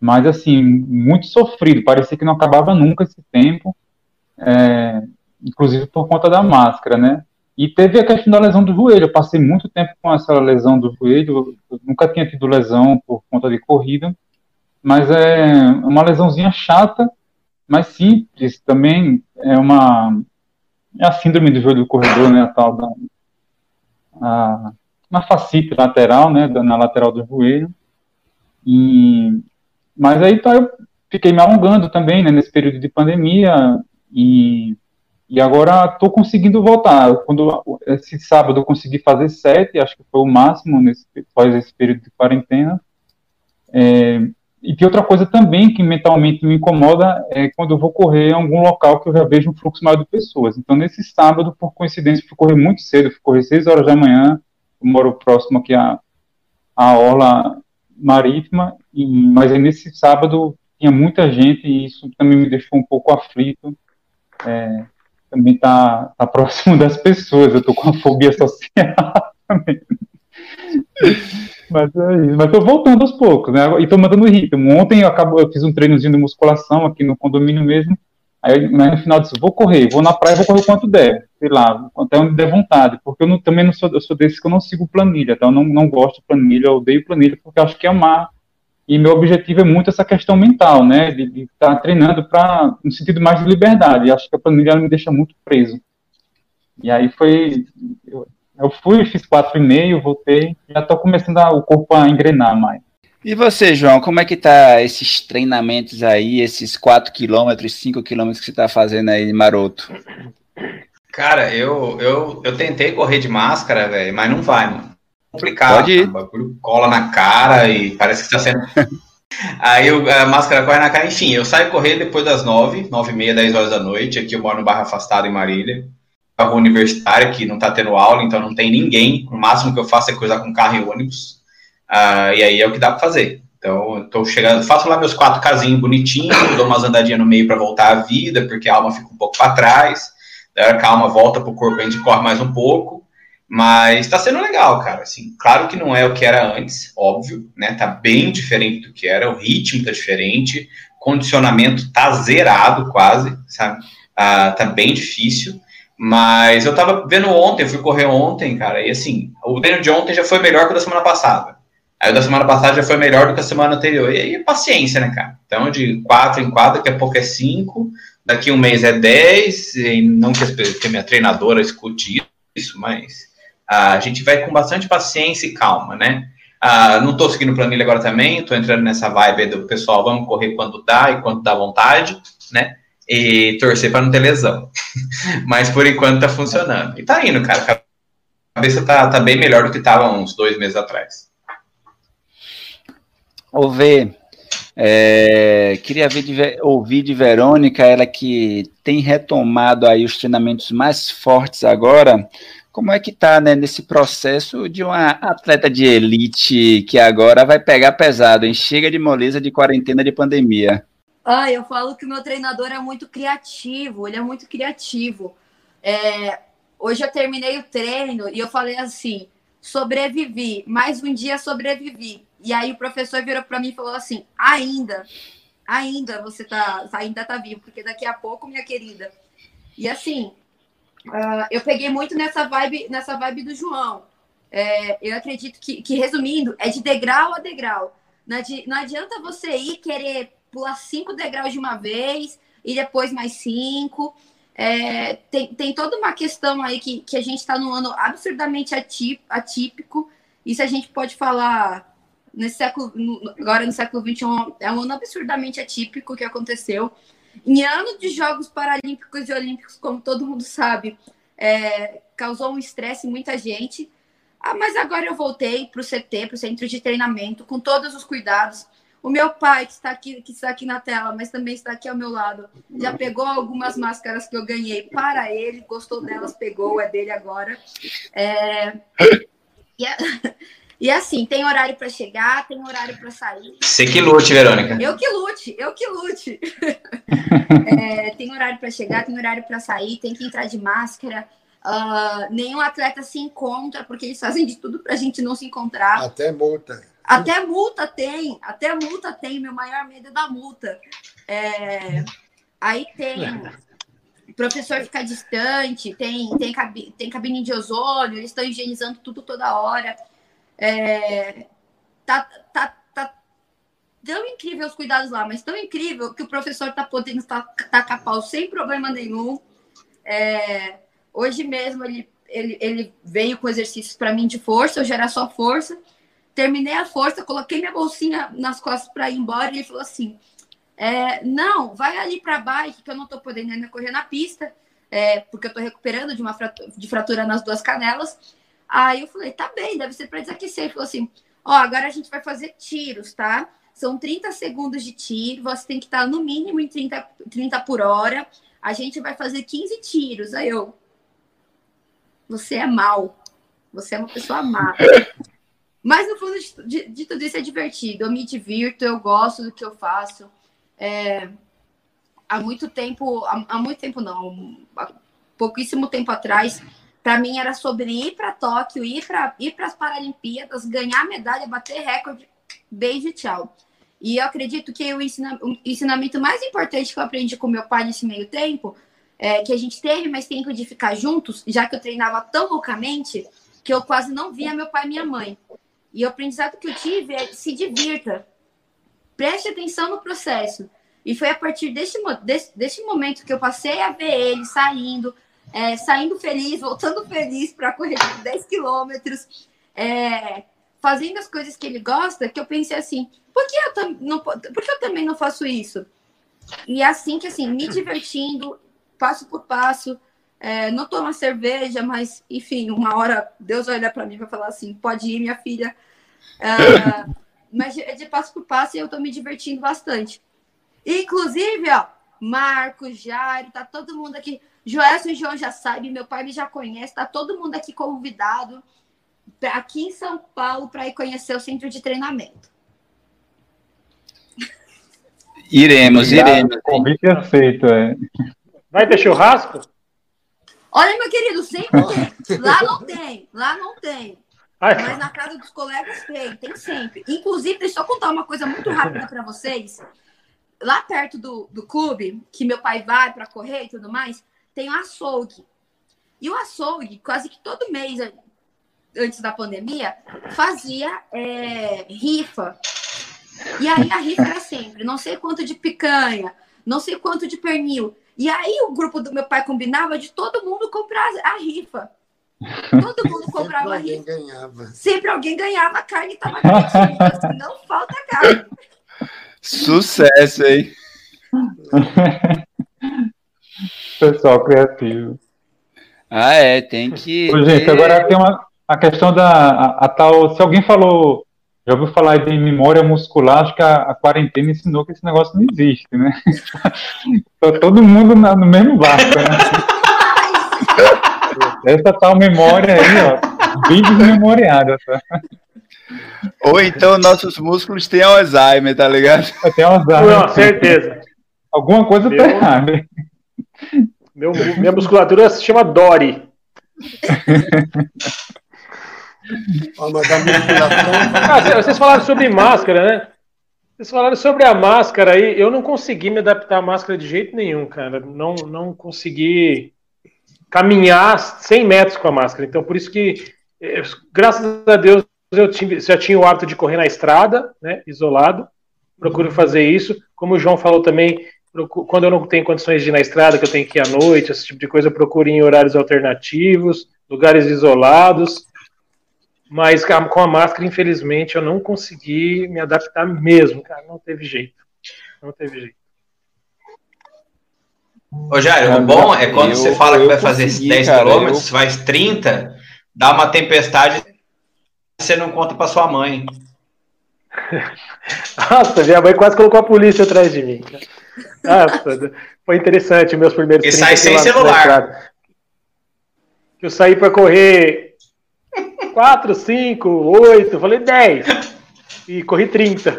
mas, assim, muito sofrido, parecia que não acabava nunca esse tempo, é, inclusive por conta da máscara, né? E teve a questão da lesão do joelho, eu passei muito tempo com essa lesão do joelho, nunca tinha tido lesão por conta de corrida, mas é uma lesãozinha chata, mais simples também é uma é a síndrome do joelho do corredor, né, a tal da a, uma facite lateral, né, na lateral do joelho. E mas aí tá, eu fiquei me alongando também, né, nesse período de pandemia e e agora estou conseguindo voltar. Quando esse sábado eu consegui fazer sete, acho que foi o máximo nesse após esse período de quarentena. É, e tem outra coisa também que mentalmente me incomoda é quando eu vou correr em algum local que eu já vejo um fluxo maior de pessoas. Então, nesse sábado, por coincidência, fui correr muito cedo, fui correr 6 horas da manhã, eu moro próximo aqui à, à Orla Marítima, e, mas aí nesse sábado tinha muita gente e isso também me deixou um pouco aflito. É, também tá, tá próximo das pessoas, eu tô com a fobia social também. Mas é isso. Mas tô voltando aos poucos, né? E tô mandando ritmo. Ontem eu, acabo, eu fiz um treinozinho de musculação aqui no condomínio mesmo. Aí no final eu disse, vou correr, vou na praia, vou correr quanto der, sei lá, até onde der vontade, porque eu não, também não sou, eu sou desse que eu não sigo planilha, então eu não, não gosto de planilha, eu odeio planilha, porque acho que é amar, e meu objetivo é muito essa questão mental, né, de estar tá treinando para no sentido mais de liberdade, e acho que a planilha me deixa muito preso. E aí foi, eu, eu fui, fiz quatro e meio, voltei, já estou começando a, o corpo a engrenar mais. E você, João, como é que tá esses treinamentos aí, esses 4 quilômetros, 5 quilômetros que você tá fazendo aí, maroto? Cara, eu, eu, eu tentei correr de máscara, velho, mas não vai, mano. Complicado. Pode ir. O bagulho cola na cara e parece que tá sendo. Aí a máscara corre na cara. Enfim, eu saio correr depois das 9, 9 e meia, 10 horas da noite. Aqui eu moro no bairro afastado em Marília. Rua universitária que não tá tendo aula, então não tem ninguém. O máximo que eu faço é cruzar com carro e ônibus. Ah, e aí é o que dá para fazer. Então, tô chegando, faço lá meus quatro casinhos bonitinhos, dou umas andadinhas no meio para voltar à vida, porque a alma fica um pouco para trás. Daí a calma volta pro corpo, a gente corre mais um pouco. Mas está sendo legal, cara. Assim, claro que não é o que era antes, óbvio, né? Tá bem diferente do que era, o ritmo tá diferente, condicionamento tá zerado quase, sabe? Ah, tá bem difícil. Mas eu tava vendo ontem, fui correr ontem, cara, e assim, o treino de ontem já foi melhor que o da semana passada. Aí o da semana passada já foi melhor do que a semana anterior. E aí, paciência, né, cara? Então, de quatro em quatro, daqui a pouco é cinco, daqui um mês é dez, e não que, a minha treinadora escute isso, mas uh, a gente vai com bastante paciência e calma, né? Uh, não estou seguindo planilha agora também, estou entrando nessa vibe do pessoal, vamos correr quando dá e quando dá vontade, né? E torcer para não ter lesão. mas por enquanto tá funcionando. E tá indo, cara. A cabeça tá, tá bem melhor do que estava uns dois meses atrás. Ouver, é, queria de, ouvir de Verônica, ela que tem retomado aí os treinamentos mais fortes agora. Como é que tá né, nesse processo de uma atleta de elite que agora vai pegar pesado, em chega de moleza de quarentena de pandemia? Ah, eu falo que o meu treinador é muito criativo, ele é muito criativo. É, hoje eu terminei o treino e eu falei assim: sobrevivi, mais um dia sobrevivi. E aí o professor virou para mim e falou assim: ainda, ainda você tá, ainda tá vivo, porque daqui a pouco, minha querida. E assim, uh, eu peguei muito nessa vibe, nessa vibe do João. É, eu acredito que, que, resumindo, é de degrau a degrau. Não, não adianta você ir querer pular cinco degraus de uma vez e depois mais cinco. É, tem, tem toda uma questão aí que, que a gente está num ano absurdamente atípico. Isso a gente pode falar nesse século, agora no século XXI, é um ano absurdamente atípico que aconteceu. Em ano de Jogos Paralímpicos e Olímpicos, como todo mundo sabe, é, causou um estresse em muita gente. Ah, mas agora eu voltei para o CT, para o centro de treinamento, com todos os cuidados. O meu pai, que está aqui, que está aqui na tela, mas também está aqui ao meu lado, já pegou algumas máscaras que eu ganhei para ele, gostou delas, pegou, é dele agora. É... E, é... E assim, tem horário para chegar, tem horário para sair. Você que lute, Verônica. Eu que lute, eu que lute. é, tem horário para chegar, tem horário para sair, tem que entrar de máscara. Uh, nenhum atleta se encontra, porque eles fazem de tudo para a gente não se encontrar. Até multa. Até multa tem, até multa tem. Meu maior medo é da multa. É, aí tem o professor ficar distante, tem, tem, cabine, tem cabine de ozônio, eles estão higienizando tudo toda hora. É, tá, tá, tá tão incrível os cuidados lá, mas tão incrível que o professor está podendo tacar pau sem problema nenhum. É, hoje mesmo ele, ele, ele veio com exercícios para mim de força, eu era só força. Terminei a força, coloquei minha bolsinha nas costas para ir embora e ele falou assim: é, Não, vai ali para bike, que eu não estou podendo ainda correr na pista, é, porque eu estou recuperando de uma fratura, de fratura nas duas canelas. Aí eu falei, tá bem, deve ser para desaquecer. Ele falou assim: ó, agora a gente vai fazer tiros, tá? São 30 segundos de tiro, você tem que estar no mínimo em 30, 30 por hora. A gente vai fazer 15 tiros. Aí eu, você é mal. Você é uma pessoa má. Mas no fundo de, tudo isso é divertido. Eu me divirto, eu gosto do que eu faço. É, há muito tempo, há, há muito tempo não, há pouquíssimo tempo atrás, para mim era sobre ir para Tóquio, ir para ir as Paralimpíadas, ganhar medalha, bater recorde, beijo tchau. E eu acredito que o, ensina, o ensinamento mais importante que eu aprendi com meu pai nesse meio tempo, é, que a gente teve mais tempo de ficar juntos, já que eu treinava tão loucamente, que eu quase não via meu pai e minha mãe. E o aprendizado que eu tive é se divirta. Preste atenção no processo. E foi a partir desse, desse, desse momento que eu passei a ver ele saindo, é, saindo feliz, voltando feliz para correr 10 quilômetros, é, fazendo as coisas que ele gosta, que eu pensei assim, por que eu, não, por que eu também não faço isso? E é assim que, assim, me divertindo, passo por passo, é, não tomo cerveja, mas, enfim, uma hora Deus vai olhar para mim e vai falar assim, pode ir, minha filha. É, mas de, de passo por passo eu estou me divertindo bastante. Inclusive, ó, Marcos, Jairo, tá todo mundo aqui. Joelson e João já sabe, meu pai me já conhece, tá todo mundo aqui convidado aqui em São Paulo para ir conhecer o centro de treinamento. Iremos, iremos. Convite aceito, é. Vai ter churrasco? Olha, meu querido, sempre tem. Lá não tem, lá não tem. Ai. Mas na casa dos colegas tem, tem sempre. Inclusive, deixa eu contar uma coisa muito rápida para vocês. Lá perto do, do clube, que meu pai vai para correr e tudo mais, tem o um açougue. E o açougue, quase que todo mês, antes da pandemia, fazia é, rifa. E aí a rifa era sempre, não sei quanto de picanha, não sei quanto de pernil. E aí o grupo do meu pai combinava de todo mundo comprar a rifa. Todo mundo comprava Sempre a rifa. Ganhava. Sempre alguém ganhava, a carne estava garantindo. Assim, não falta carne. Sucesso, hein? Pessoal criativo. Ah, é, tem que. Ô, gente, agora tem uma, a questão da a, a tal. Se alguém falou já ouviu falar de memória muscular? Acho que a, a, quarentena ensinou que esse negócio não existe, né? Tá todo mundo na, no mesmo barco, né? Essa tal memória aí, ó, bem desmemoriada, tá? Ou então nossos músculos têm Alzheimer, tá ligado? Tem Alzheimer. Com certeza. Alguma coisa meu, tá errada. Meu, minha musculatura se chama Dory. ah, vocês falaram sobre máscara, né? Vocês falaram sobre a máscara aí. Eu não consegui me adaptar à máscara de jeito nenhum, cara. Não, não consegui caminhar 100 metros com a máscara. Então, por isso que, eh, graças a Deus, eu já tinha o hábito de correr na estrada, né, isolado. Procuro fazer isso. Como o João falou também, quando eu não tenho condições de ir na estrada, que eu tenho que ir à noite, esse tipo de coisa, eu procuro em horários alternativos, lugares isolados. Mas com a máscara, infelizmente, eu não consegui me adaptar mesmo, cara. Não teve jeito. Não teve jeito. Ô, Jair, o bom é quando eu, você fala que vai fazer 10 quilômetros, eu... faz 30, dá uma tempestade você não conta para sua mãe. Nossa, minha mãe quase colocou a polícia atrás de mim. Nossa, foi interessante meus primeiros E sai sem celular. Eu saí para correr 4, 5, 8, falei 10. E corri 30.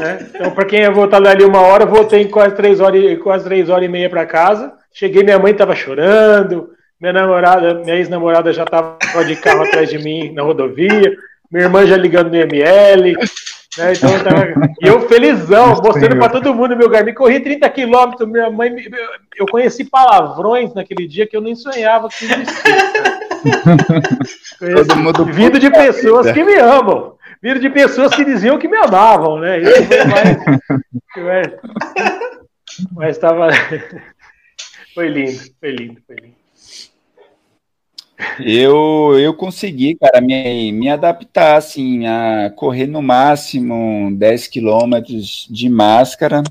Né? Então, para quem ia voltar ali uma hora, voltei quase 3 horas, quase 3 horas e meia para casa. Cheguei, minha mãe estava chorando, minha namorada, minha ex-namorada já estava de carro atrás de mim na rodovia, minha irmã já ligando no ML. Né? Então, eu tava... E eu felizão, mostrando para todo mundo meu Garmin. Corri 30 quilômetros, minha mãe. Eu conheci palavrões naquele dia que eu nem sonhava que existia. Todo mundo vindo de pessoas que me amam. Vindo de pessoas que diziam que me amavam, né? Isso foi mais. Mas estava. Foi lindo, foi lindo, foi lindo. Eu, eu consegui, cara, me, me adaptar, assim, a correr no máximo 10 quilômetros de máscara.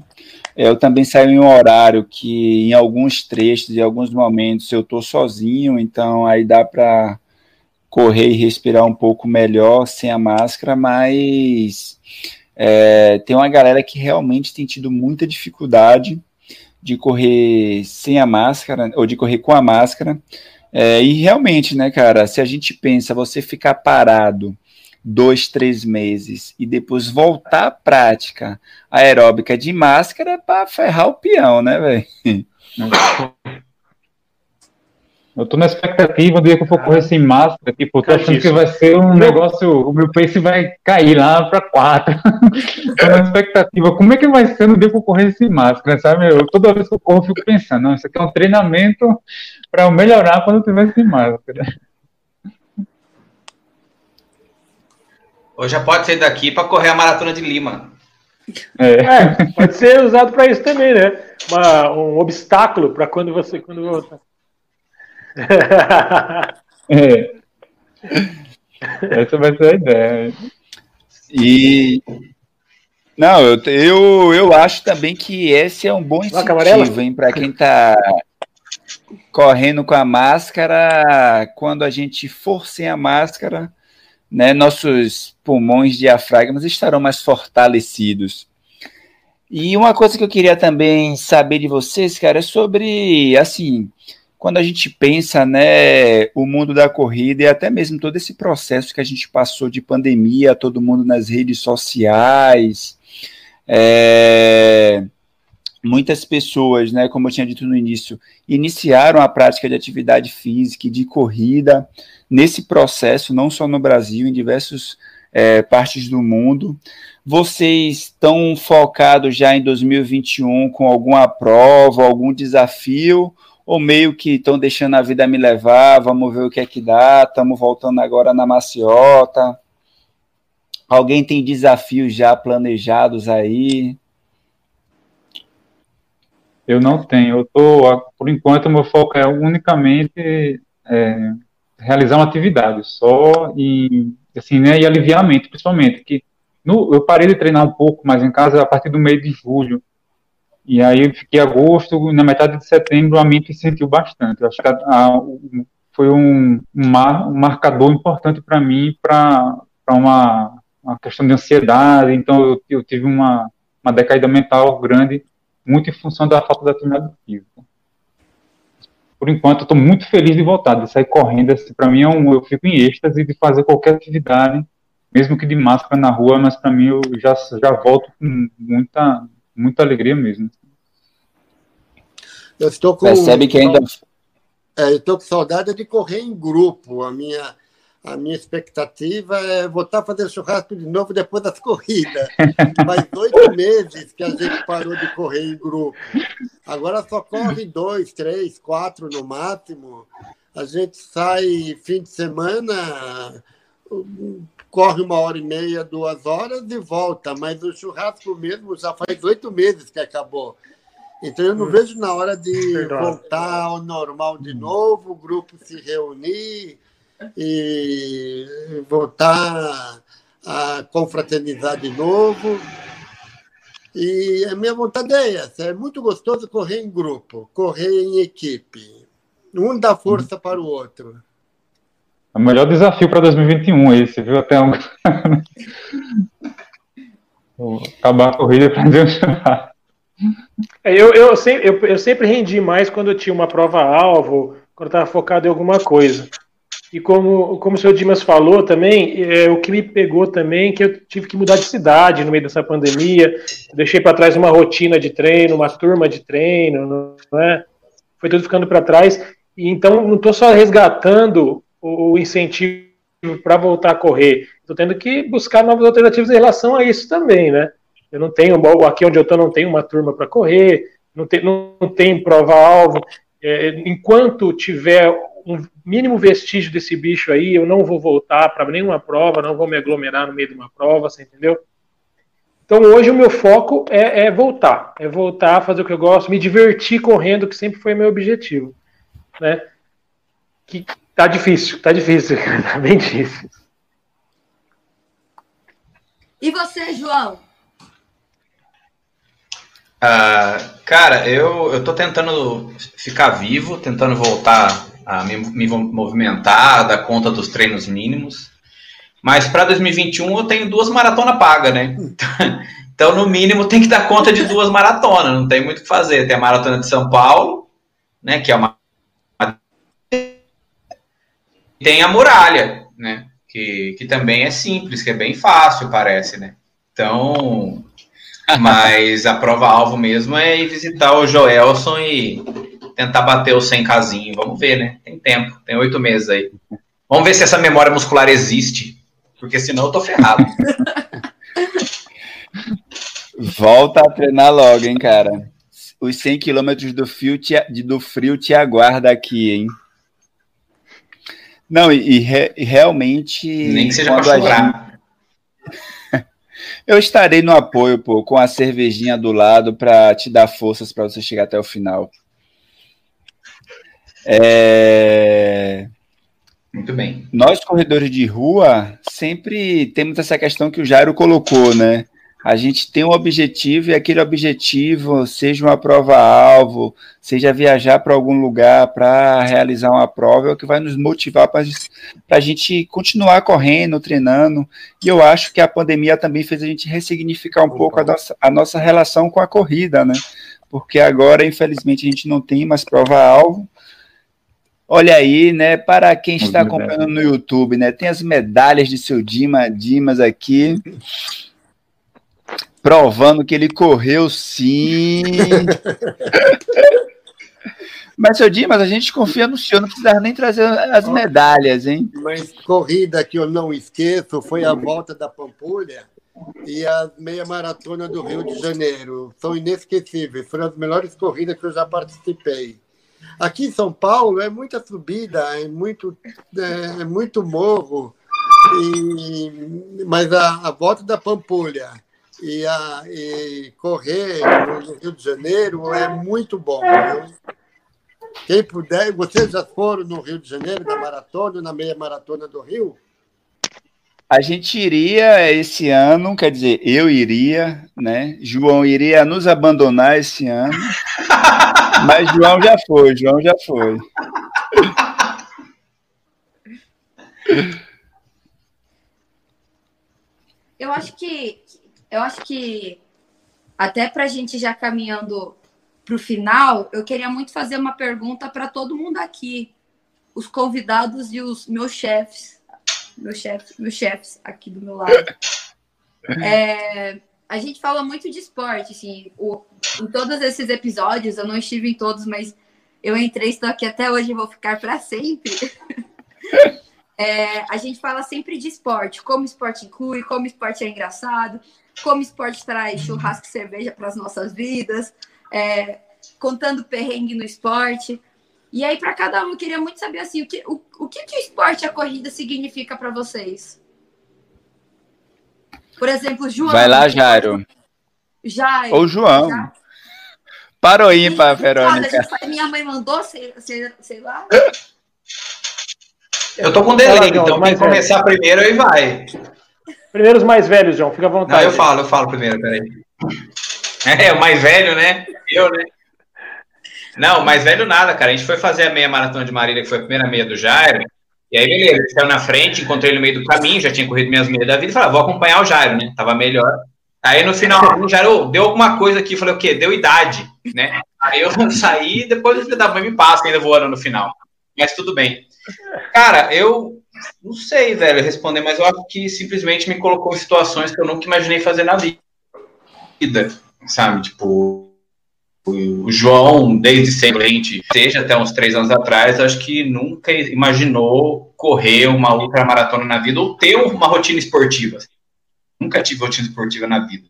Eu também saio em um horário que, em alguns trechos, em alguns momentos, eu estou sozinho, então aí dá para correr e respirar um pouco melhor sem a máscara, mas é, tem uma galera que realmente tem tido muita dificuldade de correr sem a máscara, ou de correr com a máscara. É, e realmente, né, cara, se a gente pensa você ficar parado dois, três meses e depois voltar à prática aeróbica de máscara para ferrar o peão, né, velho? Eu tô na expectativa do dia que eu for correr sem máscara, tipo, eu tô achando que vai ser um negócio, o meu pace vai cair lá para quatro. tô na expectativa, como é que vai ser no dia que eu correr sem máscara, sabe? Eu, toda vez que eu corro, eu fico pensando, não, isso aqui é um treinamento para eu melhorar quando eu tiver sem máscara. Ou já pode sair daqui para correr a maratona de Lima. É. é pode ser usado para isso também, né? Uma, um obstáculo para quando você quando voltar. é. Essa vai ser a ideia. E não, eu, eu, eu acho também que esse é um bom incentivo, hein, para quem está correndo com a máscara, quando a gente for sem a máscara, né, nossos pulmões diafragmas estarão mais fortalecidos. E uma coisa que eu queria também saber de vocês, cara, é sobre, assim, quando a gente pensa, né, o mundo da corrida e até mesmo todo esse processo que a gente passou de pandemia, todo mundo nas redes sociais, é, muitas pessoas, né, como eu tinha dito no início, iniciaram a prática de atividade física e de corrida nesse processo, não só no Brasil, em diversas é, partes do mundo. Vocês estão focados já em 2021 com alguma prova, algum desafio, ou meio que estão deixando a vida me levar, vamos ver o que é que dá, estamos voltando agora na maciota. Alguém tem desafios já planejados aí? Eu não tenho. Eu tô, por enquanto, meu foco é unicamente é, realizar uma atividade, só e assim, né, e aliviar a mente, principalmente que no, eu parei de treinar um pouco mais em casa a partir do mês de julho. E aí fiquei agosto, na metade de setembro a mente sentiu bastante. Eu acho que a, a, foi um, um, mar, um, marcador importante para mim para uma, uma questão de ansiedade. Então eu, eu tive uma, uma decaída mental grande, muito em função da falta da atividade física. Por enquanto, eu estou muito feliz de voltar, de sair correndo. Assim, para mim, é um, eu fico em êxtase de fazer qualquer atividade mesmo que de máscara na rua, mas para mim eu já, já volto com muita, muita alegria mesmo. Eu estou com. Percebe que ainda. É, eu estou com saudade de correr em grupo. A minha, a minha expectativa é voltar a fazer churrasco de novo depois das corridas. Faz oito meses que a gente parou de correr em grupo. Agora só corre dois, três, quatro no máximo. A gente sai fim de semana corre uma hora e meia, duas horas e volta, mas o churrasco mesmo já faz oito meses que acabou. Então eu não vejo na hora de voltar ao normal de novo, o grupo se reunir e voltar a confraternizar de novo. E a minha vontade é essa: é muito gostoso correr em grupo, correr em equipe. Um dá força para o outro. É o melhor desafio para 2021 esse, viu? Até um... acabar a corrida para adiantar. É, eu, eu, sempre, eu, eu, sempre rendi mais quando eu tinha uma prova-alvo, quando estava focado em alguma coisa. E como, como o senhor Dimas falou também, é, o que me pegou também é que eu tive que mudar de cidade no meio dessa pandemia. Deixei para trás uma rotina de treino, uma turma de treino, é? Foi tudo ficando para trás. E então não estou só resgatando o incentivo para voltar a correr. Estou tendo que buscar novas alternativas em relação a isso também, né? Eu não tenho, aqui onde eu estou, não tenho uma turma para correr, não tem, não, tem prova-alvo. É, enquanto tiver um mínimo vestígio desse bicho aí, eu não vou voltar para nenhuma prova, não vou me aglomerar no meio de uma prova, você entendeu? Então hoje o meu foco é, é voltar, é voltar a fazer o que eu gosto, me divertir correndo, que sempre foi meu objetivo, né? Que Tá difícil, tá difícil, tá bem difícil. E você, João? Ah, cara, eu, eu tô tentando ficar vivo, tentando voltar a me, me movimentar, dar conta dos treinos mínimos. Mas para 2021 eu tenho duas maratonas pagas, né? Então, no mínimo, tem que dar conta de duas maratonas, não tem muito o que fazer. Tem a maratona de São Paulo, né? Que é uma tem a muralha, né? Que, que também é simples, que é bem fácil, parece, né? Então, mas a prova-alvo mesmo é ir visitar o Joelson e, tentar bater os 100 casinho. Vamos ver, né? Tem tempo, tem oito meses aí. Vamos ver se essa memória muscular existe, porque senão eu tô ferrado. Volta a treinar logo, hein, cara. Os 100 quilômetros do, fio te, do frio te aguarda aqui, hein? Não, e, e, re, e realmente. Nem que seja pra chorar. Gente... Eu estarei no apoio, pô, com a cervejinha do lado para te dar forças para você chegar até o final. É... Muito bem. Nós, corredores de rua, sempre temos essa questão que o Jairo colocou, né? A gente tem um objetivo e aquele objetivo, seja uma prova-alvo, seja viajar para algum lugar para realizar uma prova, é o que vai nos motivar para a gente continuar correndo, treinando. E eu acho que a pandemia também fez a gente ressignificar um pouco a nossa, a nossa relação com a corrida, né? Porque agora, infelizmente, a gente não tem mais prova-alvo, Olha aí, né? Para quem está acompanhando no YouTube, né? Tem as medalhas de seu Dima, Dimas aqui, provando que ele correu sim. Mas, seu Dimas, a gente confia no senhor, não precisa nem trazer as medalhas, hein? Mas corrida que eu não esqueço foi a volta da Pampulha e a meia maratona do Rio de Janeiro. São inesquecíveis, foram as melhores corridas que eu já participei. Aqui em São Paulo é muita subida, é muito, é, é muito morro, e, mas a, a volta da Pampulha e, a, e correr no Rio de Janeiro é muito bom. Viu? Quem puder, vocês já foram no Rio de Janeiro, na maratona, na meia maratona do Rio? A gente iria esse ano, quer dizer, eu iria, né? João iria nos abandonar esse ano. Mas João já foi, João já foi. Eu acho que eu acho que até para a gente já caminhando para o final, eu queria muito fazer uma pergunta para todo mundo aqui, os convidados e os meus chefes, meus chefes, meus chefes aqui do meu lado. É, a gente fala muito de esporte, assim, o, em todos esses episódios, eu não estive em todos, mas eu entrei, estou aqui até hoje e vou ficar para sempre. é, a gente fala sempre de esporte, como esporte inclui, como esporte é engraçado, como esporte traz churrasco e cerveja para as nossas vidas, é, contando perrengue no esporte. E aí, para cada um, eu queria muito saber assim, o que o, o, que, que o esporte e a corrida significa para vocês? Por exemplo, João. Vai lá, Jairo. Jairo. Ou João. Já... Parou ímpar, Verônica. minha mãe mandou, sei, sei, sei lá. Eu tô com delay, então quem começar velho. primeiro e vai. Primeiro os mais velhos, João, fica à vontade. Não, eu falo, eu falo primeiro, peraí. É, o mais velho, né? Eu, né? Não, mais velho nada, cara. A gente foi fazer a meia maratona de Marília, que foi a primeira meia do Jairo. E aí, beleza, ele saiu na frente, encontrei ele no meio do caminho, já tinha corrido minhas meias da vida, e falei, ah, vou acompanhar o Jairo, né? Tava melhor. Aí no final, o Jairo deu alguma coisa aqui, falei, o quê? Deu idade, né? Aí eu saí e depois o da mãe me passa ainda voando no final. Mas tudo bem. Cara, eu não sei, velho, responder, mas eu acho que simplesmente me colocou em situações que eu nunca imaginei fazer na vida, sabe? Tipo, o João, desde sempre, a gente, seja até uns três anos atrás, acho que nunca imaginou correr uma ultramaratona na vida ou ter uma rotina esportiva. Nunca tive rotina esportiva na vida.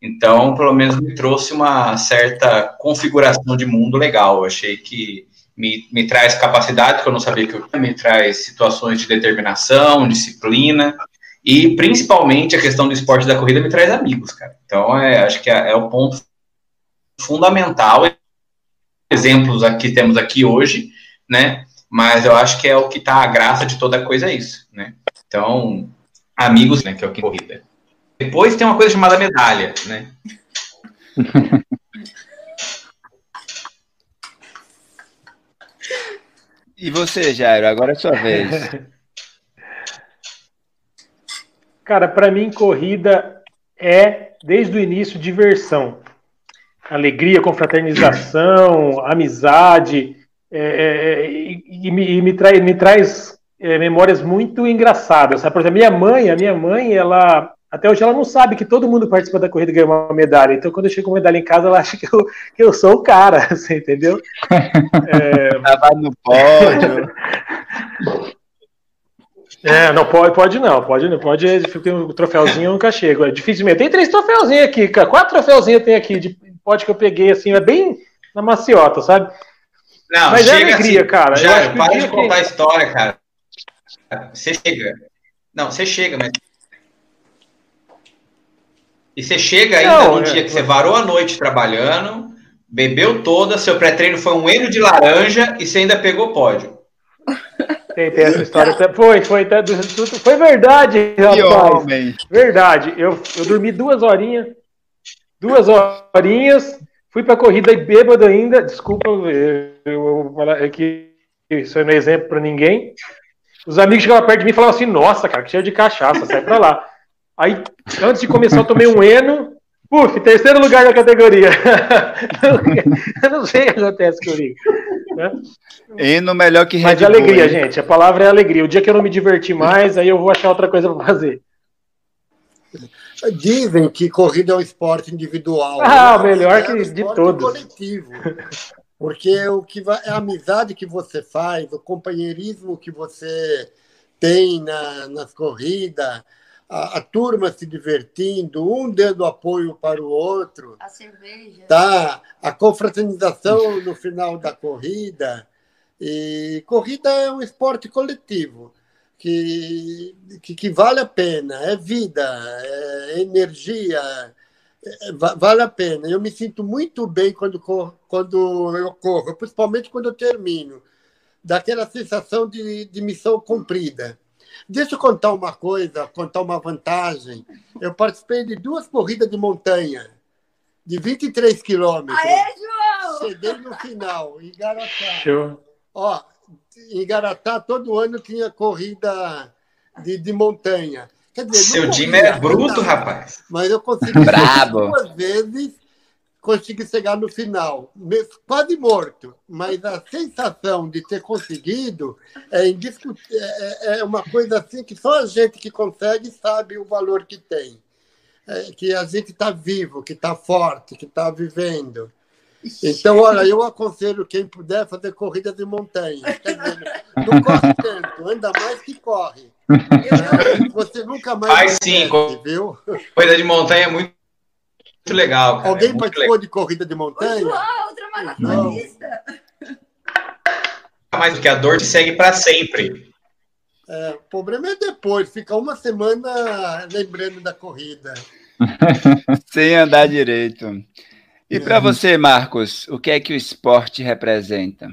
Então, pelo menos me trouxe uma certa configuração de mundo legal. achei que me, me traz capacidade que eu não sabia que eu tinha, me traz situações de determinação, disciplina, e principalmente a questão do esporte da corrida me traz amigos, cara. Então, é, acho que é, é o ponto fundamental. Exemplos aqui temos aqui hoje, né? Mas eu acho que é o que está a graça de toda coisa é isso, né? Então, amigos, né? Que é o que corrida. Depois tem uma coisa chamada medalha, né? E você, Jairo? Agora é sua vez. Cara, para mim, corrida é, desde o início, diversão alegria, confraternização, amizade, é, é, é, e, me, me, trai, me traz é, memórias muito engraçadas. Sabe? Por exemplo, minha mãe, a minha mãe, ela, Até hoje ela não sabe que todo mundo participa da corrida e ganha uma medalha. Então, quando eu chego com medalha em casa, ela acha que eu, que eu sou o cara, você entendeu? É... Tava no pódio. É, não pode, pode não, pode não, pode, porque o troféuzinho eu nunca chego. É dificilmente. Tem três troféuzinhos aqui, cara. Quatro troféuzinhos tem aqui de pode que eu peguei assim, é bem na maciota, sabe? Não, Mas é alegria, assim, cara. Já, para de contar que... história, cara. Você chega. Não, você chega, mas. E você chega ainda não, no é, dia que você varou a noite trabalhando, bebeu toda, seu pré-treino foi um eno de laranja e você ainda pegou pódio. Tem, tem essa história. Foi, foi, foi verdade, rapaz. Verdade. Eu, eu dormi duas horinhas. Duas horinhas. Fui pra corrida e bêbado ainda. Desculpa, eu, eu, eu, é que isso não é exemplo pra ninguém. Os amigos chegavam perto de mim e falavam assim: Nossa, cara, que cheio de cachaça, sai pra lá. Aí, antes de começar, eu tomei um Eno. Puf, terceiro lugar na categoria. eu não sei o que acontece comigo. Né? Eno melhor que Red Mas de alegria, gente. A palavra é alegria. O dia que eu não me divertir mais, aí eu vou achar outra coisa para fazer. Dizem que corrida é um esporte individual. Ah, né? melhor é que um de todos. coletivo. Porque o que vai, é a amizade que você faz, o companheirismo que você tem na, nas corridas, a, a, turma se divertindo, um dando apoio para o outro. A cerveja. Tá? A confraternização no final da corrida. E corrida é um esporte coletivo. Que, que, que vale a pena, é vida, é energia, é, vale a pena. Eu me sinto muito bem quando, quando eu corro, principalmente quando eu termino, daquela sensação de, de missão cumprida. Deixa eu contar uma coisa, contar uma vantagem. Eu participei de duas corridas de montanha, de 23 quilômetros. Aê, João! Cheguei no final, em Garatá. Show. Ó, em Garatá, todo ano tinha corrida de, de montanha. Quer dizer, Seu time é bruto, rapaz. Mas eu consegui Bravo. duas vezes consegui chegar no final, quase morto, mas a sensação de ter conseguido é, é, é uma coisa assim que só a gente que consegue sabe o valor que tem. É, que a gente está vivo, que está forte, que está vivendo. Então, olha, eu aconselho quem puder fazer corrida de montanha. Não corre tanto, anda mais que corre. Você nunca mais. Faz sim, viu? Corrida de montanha é muito muito legal. Cara. Alguém é participou legal. de corrida de montanha? João, outra maratonista. Mais do que a dor te segue para sempre. É, o problema é depois, fica uma semana lembrando da corrida. Sem andar direito. E para você, Marcos, o que é que o esporte representa?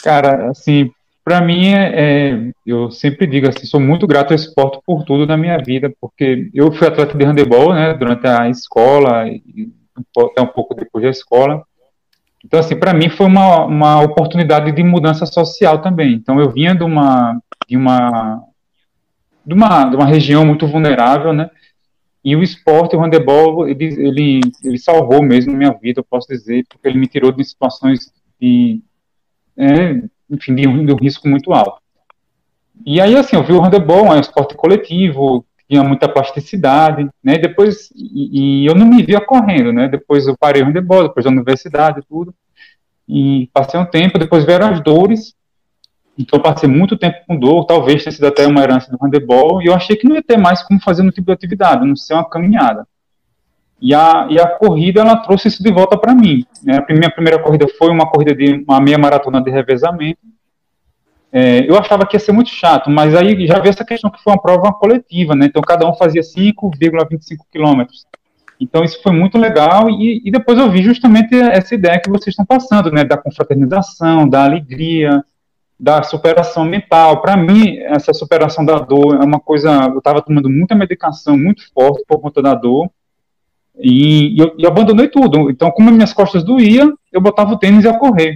Cara, assim, para mim, é, é, eu sempre digo assim, sou muito grato ao esporte por tudo na minha vida, porque eu fui atleta de handebol, né, durante a escola e até um pouco depois da escola. Então, assim, para mim foi uma, uma oportunidade de mudança social também. Então, eu vinha de uma de uma de uma, de uma região muito vulnerável, né? E o esporte, o handebol, ele, ele, ele salvou mesmo minha vida, eu posso dizer, porque ele me tirou de situações de, é, enfim, de um, de um risco muito alto. E aí, assim, eu vi o handebol, é um esporte coletivo, tinha muita plasticidade, né, depois, e, e, eu não me via correndo, né, depois eu parei o handebol, depois da universidade e tudo, e passei um tempo, depois vieram as dores, então passei muito tempo com dor, talvez tenha sido até uma herança do handebol, e eu achei que não ia ter mais como fazer no tipo de atividade, não ser uma caminhada. E a, e a corrida, ela trouxe isso de volta para mim. Né? A minha primeira corrida foi uma corrida de uma meia maratona de revezamento. É, eu achava que ia ser muito chato, mas aí já vi essa questão que foi uma prova coletiva, né? Então cada um fazia 5,25 quilômetros. Então isso foi muito legal e, e, depois eu vi justamente essa ideia que vocês estão passando, né? Da confraternização, da alegria, da superação mental. Para mim, essa superação da dor é uma coisa. Eu estava tomando muita medicação, muito forte por conta da dor. E, e, eu, e abandonei tudo. Então, como minhas costas doíam, eu botava o tênis e ia correr.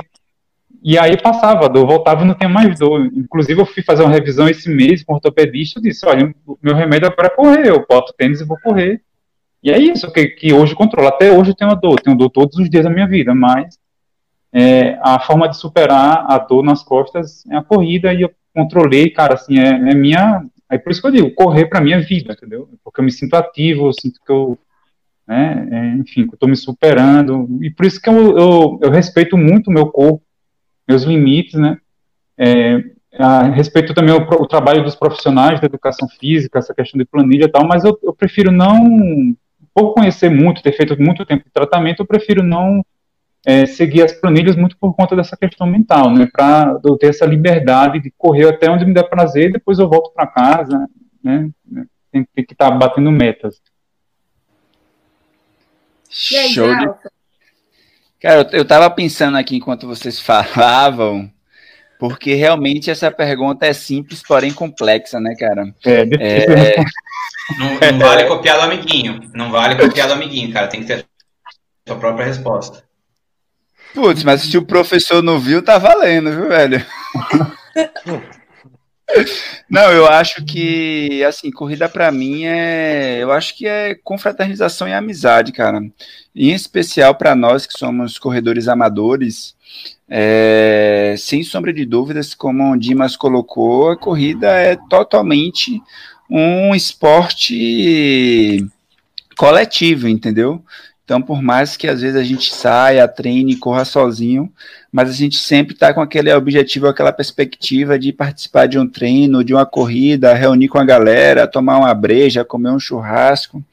E aí passava a dor, voltava e não tinha mais dor. Inclusive, eu fui fazer uma revisão esse mês com o ortopedista e disse: olha, meu remédio é para correr, eu boto o tênis e vou correr. E é isso que, que hoje controla. Até hoje eu tenho a dor, tenho dor todos os dias da minha vida, mas é, a forma de superar a dor nas costas é a corrida e eu controlei, cara, assim, é, é minha Aí por isso que eu digo, correr para mim é vida, entendeu? Porque eu me sinto ativo, eu sinto que eu, né, é, enfim, que eu estou me superando, e por isso que eu, eu, eu respeito muito o meu corpo, meus limites, né? É, a, respeito também o, o, trabalho dos profissionais da educação física, essa questão de planilha e tal, mas eu, eu prefiro não, por conhecer muito, ter feito muito tempo de tratamento, eu prefiro não é, seguir as planilhas muito por conta dessa questão mental, né? Para eu ter essa liberdade de correr até onde me der prazer, depois eu volto para casa, né? Tem, tem que estar tá batendo metas. Show de... Cara, eu, eu tava pensando aqui enquanto vocês falavam, porque realmente essa pergunta é simples, porém complexa, né, cara? É, é... Não, não vale copiar do amiguinho. Não vale copiar do amiguinho, cara. Tem que ter a sua própria resposta. Putz, mas se o professor não viu, tá valendo, viu, velho? Não, eu acho que, assim, corrida para mim é. Eu acho que é confraternização e amizade, cara. Em especial para nós que somos corredores amadores, é, sem sombra de dúvidas, como o Dimas colocou, a corrida é totalmente um esporte coletivo, entendeu? Então, por mais que às vezes a gente saia, treine, corra sozinho, mas a gente sempre está com aquele objetivo, aquela perspectiva de participar de um treino, de uma corrida, reunir com a galera, tomar uma breja, comer um churrasco.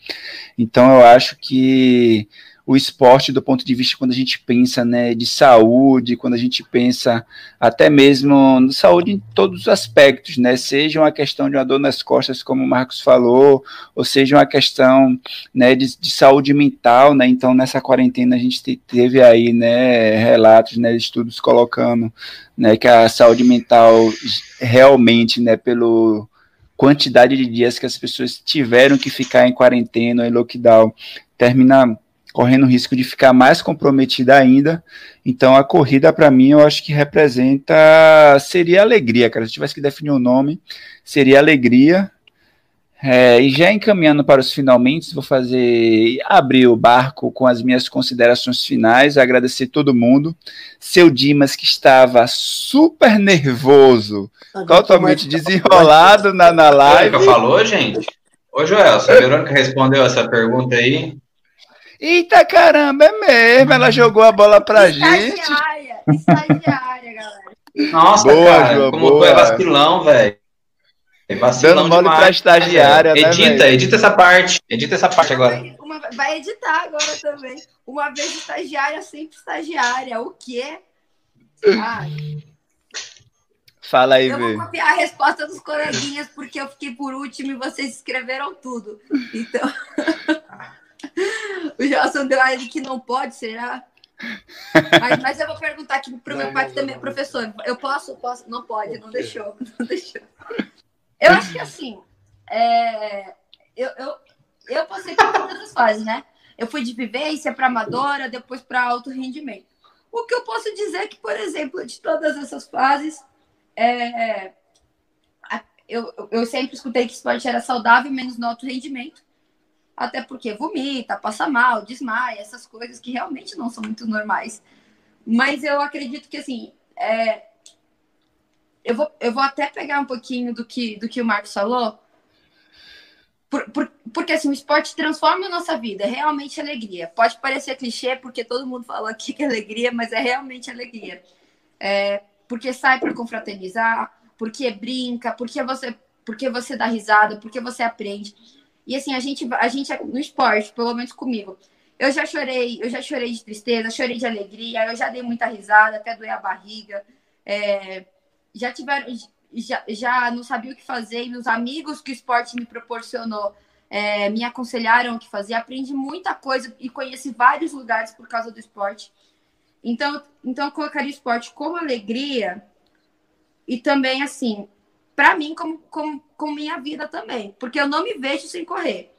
Então, eu acho que o esporte do ponto de vista quando a gente pensa né, de saúde, quando a gente pensa até mesmo na saúde em todos os aspectos, né, seja uma questão de uma dor nas costas, como o Marcos falou, ou seja uma questão né, de, de saúde mental, né, então nessa quarentena a gente teve aí né, relatos, né, estudos colocando né, que a saúde mental realmente, né, pelo quantidade de dias que as pessoas tiveram que ficar em quarentena, em lockdown, termina correndo o risco de ficar mais comprometida ainda. Então a corrida para mim eu acho que representa seria alegria, cara. Se tivesse que definir o um nome, seria alegria. É, e já encaminhando para os finalmente, vou fazer abrir o barco com as minhas considerações finais, agradecer todo mundo. Seu Dimas que estava super nervoso, totalmente desenrolado na, na live. O que falou, gente? Ô Joel, a Verônica respondeu essa pergunta aí. Eita caramba, é mesmo. Ela jogou a bola pra gente. Estagiária, estagiária, galera. Nossa, boa, cara, João, como boa. tu é vacilão, velho. É vacilão Dando mole demais, pra estagiária, né, Edita, véio? edita essa parte. Edita essa parte agora. Uma, vai editar agora também. Uma vez estagiária, sempre estagiária. O quê? Ai. Fala aí, Eu vou copiar a resposta dos coleguinhas, porque eu fiquei por último e vocês escreveram tudo. Então. o Gelson deu a que não pode, será? Mas, mas, eu vou perguntar aqui pro meu pai que também é professor. Eu posso? Posso? Não pode, não deixou. Não deixou. Eu acho que assim, é, eu, eu, eu passei por todas as fases, né? Eu fui de vivência para amadora, depois para alto rendimento. O que eu posso dizer é que, por exemplo, de todas essas fases, é, eu, eu sempre escutei que esporte era saudável, menos no alto rendimento até porque vomita, passa mal, desmaia, essas coisas que realmente não são muito normais. Mas eu acredito que, assim, é... eu, vou, eu vou até pegar um pouquinho do que, do que o Marcos falou, por, por, porque, assim, o esporte transforma a nossa vida, é realmente alegria. Pode parecer clichê, porque todo mundo fala aqui que é alegria, mas é realmente alegria. É, porque sai para confraternizar, porque brinca, porque você, porque você dá risada, porque você aprende. E assim, a gente, a gente no esporte, pelo menos comigo, eu já chorei, eu já chorei de tristeza, chorei de alegria, eu já dei muita risada, até doer a barriga. É, já tiveram, já, já não sabia o que fazer, e os amigos que o esporte me proporcionou é, me aconselharam o que fazer. Aprendi muita coisa e conheci vários lugares por causa do esporte. Então, então eu colocaria o esporte como alegria e também assim, para mim como, como, como minha vida também, porque eu não me vejo sem correr.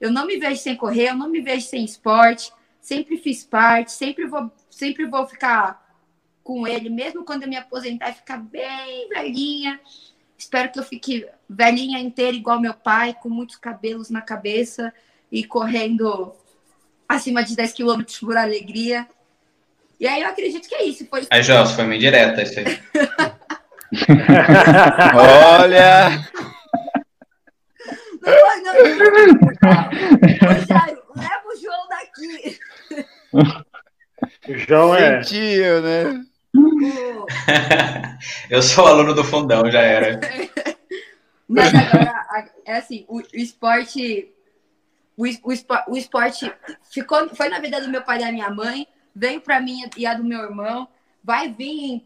Eu não me vejo sem correr, eu não me vejo sem esporte, sempre fiz parte, sempre vou, sempre vou ficar com ele, mesmo quando eu me aposentar e ficar bem velhinha. Espero que eu fique velhinha inteira, igual meu pai, com muitos cabelos na cabeça e correndo acima de 10 quilômetros por alegria. E aí eu acredito que é isso. Foi... Aí, Joss, foi meio direta isso aí. Olha! Ô, Jairo, leva o João daqui. O João é. Sentiu, né? Eu sou aluno do fundão, já era. Mas agora, é assim, o, o esporte. O, o, o esporte ficou, foi na vida do meu pai e da minha mãe, veio para mim e a do meu irmão, vai vir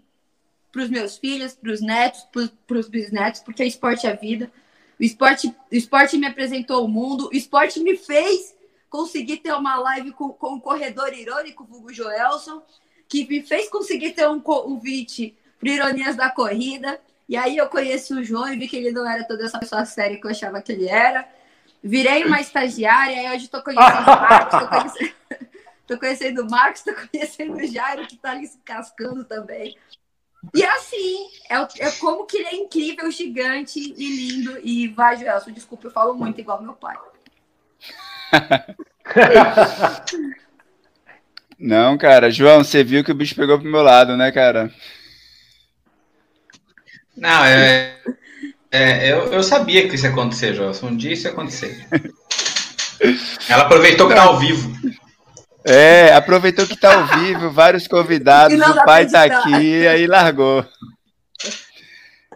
para os meus filhos, para os netos, para os bisnetos, porque esporte é vida. O esporte, o esporte me apresentou o mundo, o esporte me fez conseguir ter uma live com, com o corredor irônico, Hugo Joelson, que me fez conseguir ter um convite para Ironias da Corrida. E aí eu conheci o João e vi que ele não era toda essa pessoa séria que eu achava que ele era. Virei uma estagiária, aí hoje estou conhecendo o Marcos, estou conhecendo, conhecendo o Marcos, estou conhecendo o Jairo, que está ali se cascando também. E assim, é, é como que ele é incrível, gigante e lindo. E vai, Joelson, desculpa, eu falo muito igual meu pai. Não, cara. João, você viu que o bicho pegou pro meu lado, né, cara? Não, é. é, eu, eu sabia que isso ia acontecer, Joelson. Um dia isso ia acontecer. Ela aproveitou que tá ao vivo. É, aproveitou que tá ao vivo, vários convidados, o pai tá editar. aqui, aí largou.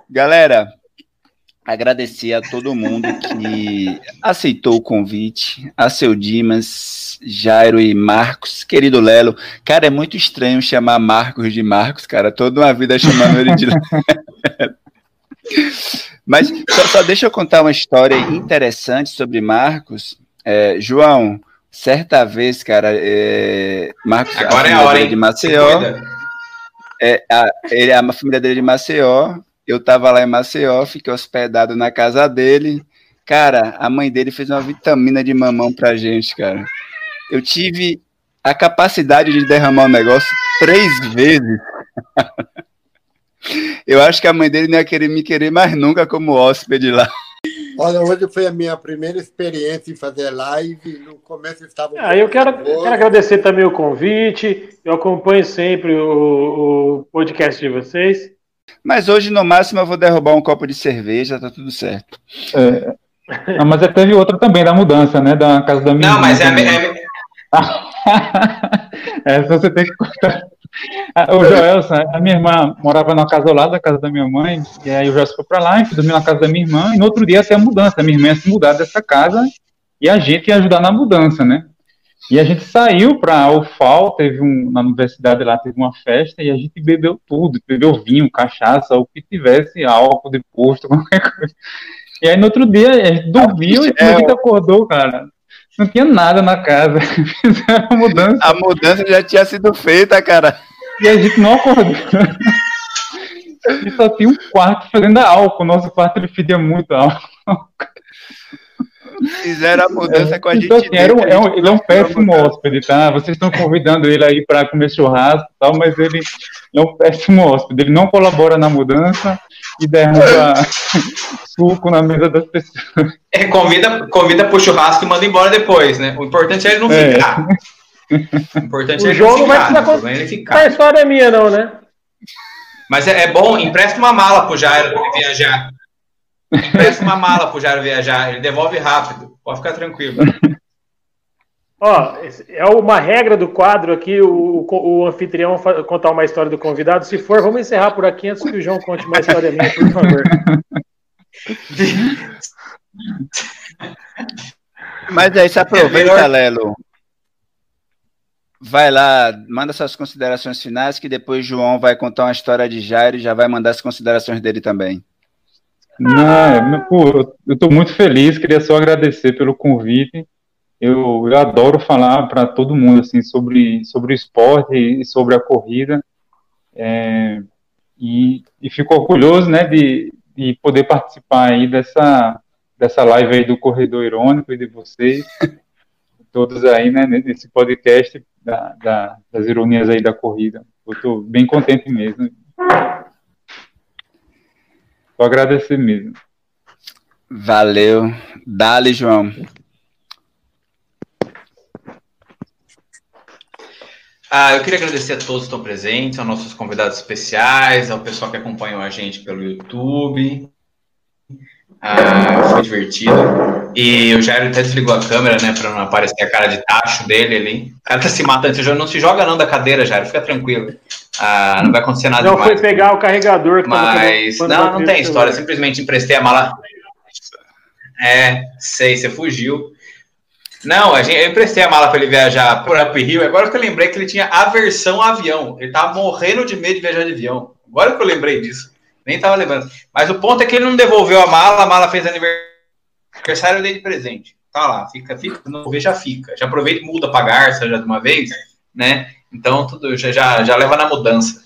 Galera, agradecer a todo mundo que aceitou o convite, a seu Dimas, Jairo e Marcos, querido Lelo. Cara, é muito estranho chamar Marcos de Marcos, cara, toda uma vida chamando ele de Lelo. Mas só, só deixa eu contar uma história interessante sobre Marcos. É, João, certa vez, cara, é, Marcos, Agora é a família hora, hein? de Maceió, é, a, ele, a família dele de Maceió, eu tava lá em Maceió, fiquei hospedado na casa dele. Cara, a mãe dele fez uma vitamina de mamão pra gente, cara. Eu tive a capacidade de derramar o negócio três vezes. Eu acho que a mãe dele não ia querer me querer mais nunca como hóspede lá. Olha, hoje foi a minha primeira experiência em fazer live. No começo eu estava. Ah, eu quero, nervoso. quero agradecer também o convite. Eu acompanho sempre o, o podcast de vocês. Mas hoje, no máximo, eu vou derrubar um copo de cerveja, tá tudo certo. É, não, mas é, teve outra também da mudança, né? Da casa da minha Não, mas é, é, Essa você tem que contar. Ah, O Joelson, a minha irmã morava na casa ao lado da casa da minha mãe, e aí o Joelson foi pra lá, gente dormiu na casa da minha irmã, e no outro dia ia ter a mudança. A minha irmã ia se mudar dessa casa e a gente ia ajudar na mudança, né? E a gente saiu para o FAO, teve um, na universidade lá, teve uma festa, e a gente bebeu tudo, bebeu vinho, cachaça, o que tivesse, álcool de posto, qualquer coisa. E aí no outro dia a gente dormiu e quando a gente acordou, cara, não tinha nada na casa. Fizeram a mudança A mudança já tinha sido feita, cara. E a gente não acordou. E só tinha um quarto fazendo álcool. Nosso quarto ele fedia muito álcool. Fizeram a mudança com a gente. Então, assim, era um- é um- gente ele é um péssimo hóspede, tá? Vocês estão convidando ele aí para comer churrasco e tal, mas ele é um péssimo hóspede. Ele não colabora na mudança e derruba suco na mesa das pessoas. é, convida, convida pro churrasco e manda embora depois, né? O importante é ele não É. ficar. O importante O é não vai ficar. né? O problema é ele A história é minha, não, né? Mas é, é bom, empresta uma mala pro Jairo viajar. Empresta uma mala pro Jairo viajar. Ele devolve rápido. Pode ficar tranquilo. Ó, é uma regra do quadro aqui, o, o- anfitrião contar uma história do convidado. Se for, vamos encerrar por aqui antes que o João conte uma história minha, por favor. Mas aí se aproveita, melhor- Lelo. Vai lá, manda suas considerações finais, que depois João vai contar uma história de Jairo e já vai mandar as considerações dele também. Não, é, pô, eu estou muito feliz, queria só agradecer pelo convite. Eu, eu adoro falar para todo mundo assim sobre, sobre o esporte e sobre a corrida. É, e, e fico orgulhoso né, de, de poder participar aí dessa, dessa live aí do Corredor Irônico e de vocês, todos aí né, nesse podcast da, da- das ironias aí da corrida. Eu estou bem contente mesmo. Só agradecer mesmo. Valeu. Dale, João. Ah, eu queria agradecer a todos que estão presentes, aos nossos convidados especiais, ao pessoal que acompanhou a gente pelo YouTube. Ah, foi divertido. E o Jairo até desligou a câmera, né, pra não aparecer a cara de tacho dele ali. O cara tá se matando, você não se joga não da cadeira, Jairo, fica tranquilo. Ah, não vai acontecer nada Não demais. foi pegar o carregador que Mas, tava não, não tem história, simplesmente emprestei a mala. É, sei, você fugiu. Não, a gente, eu emprestei a mala para ele viajar por Up Rio. Agora que eu lembrei que ele tinha aversão a avião. Ele tava morrendo de medo de viajar de avião. Agora que eu lembrei disso. Nem tava lembrando. Mas o ponto é que ele não devolveu a mala. A mala fez aniversário eu dei de presente. Tá lá, fica, fica. Não ver, já fica. Já aproveita e muda pra Garça já de uma vez, né? Então tudo já, já, já leva na mudança.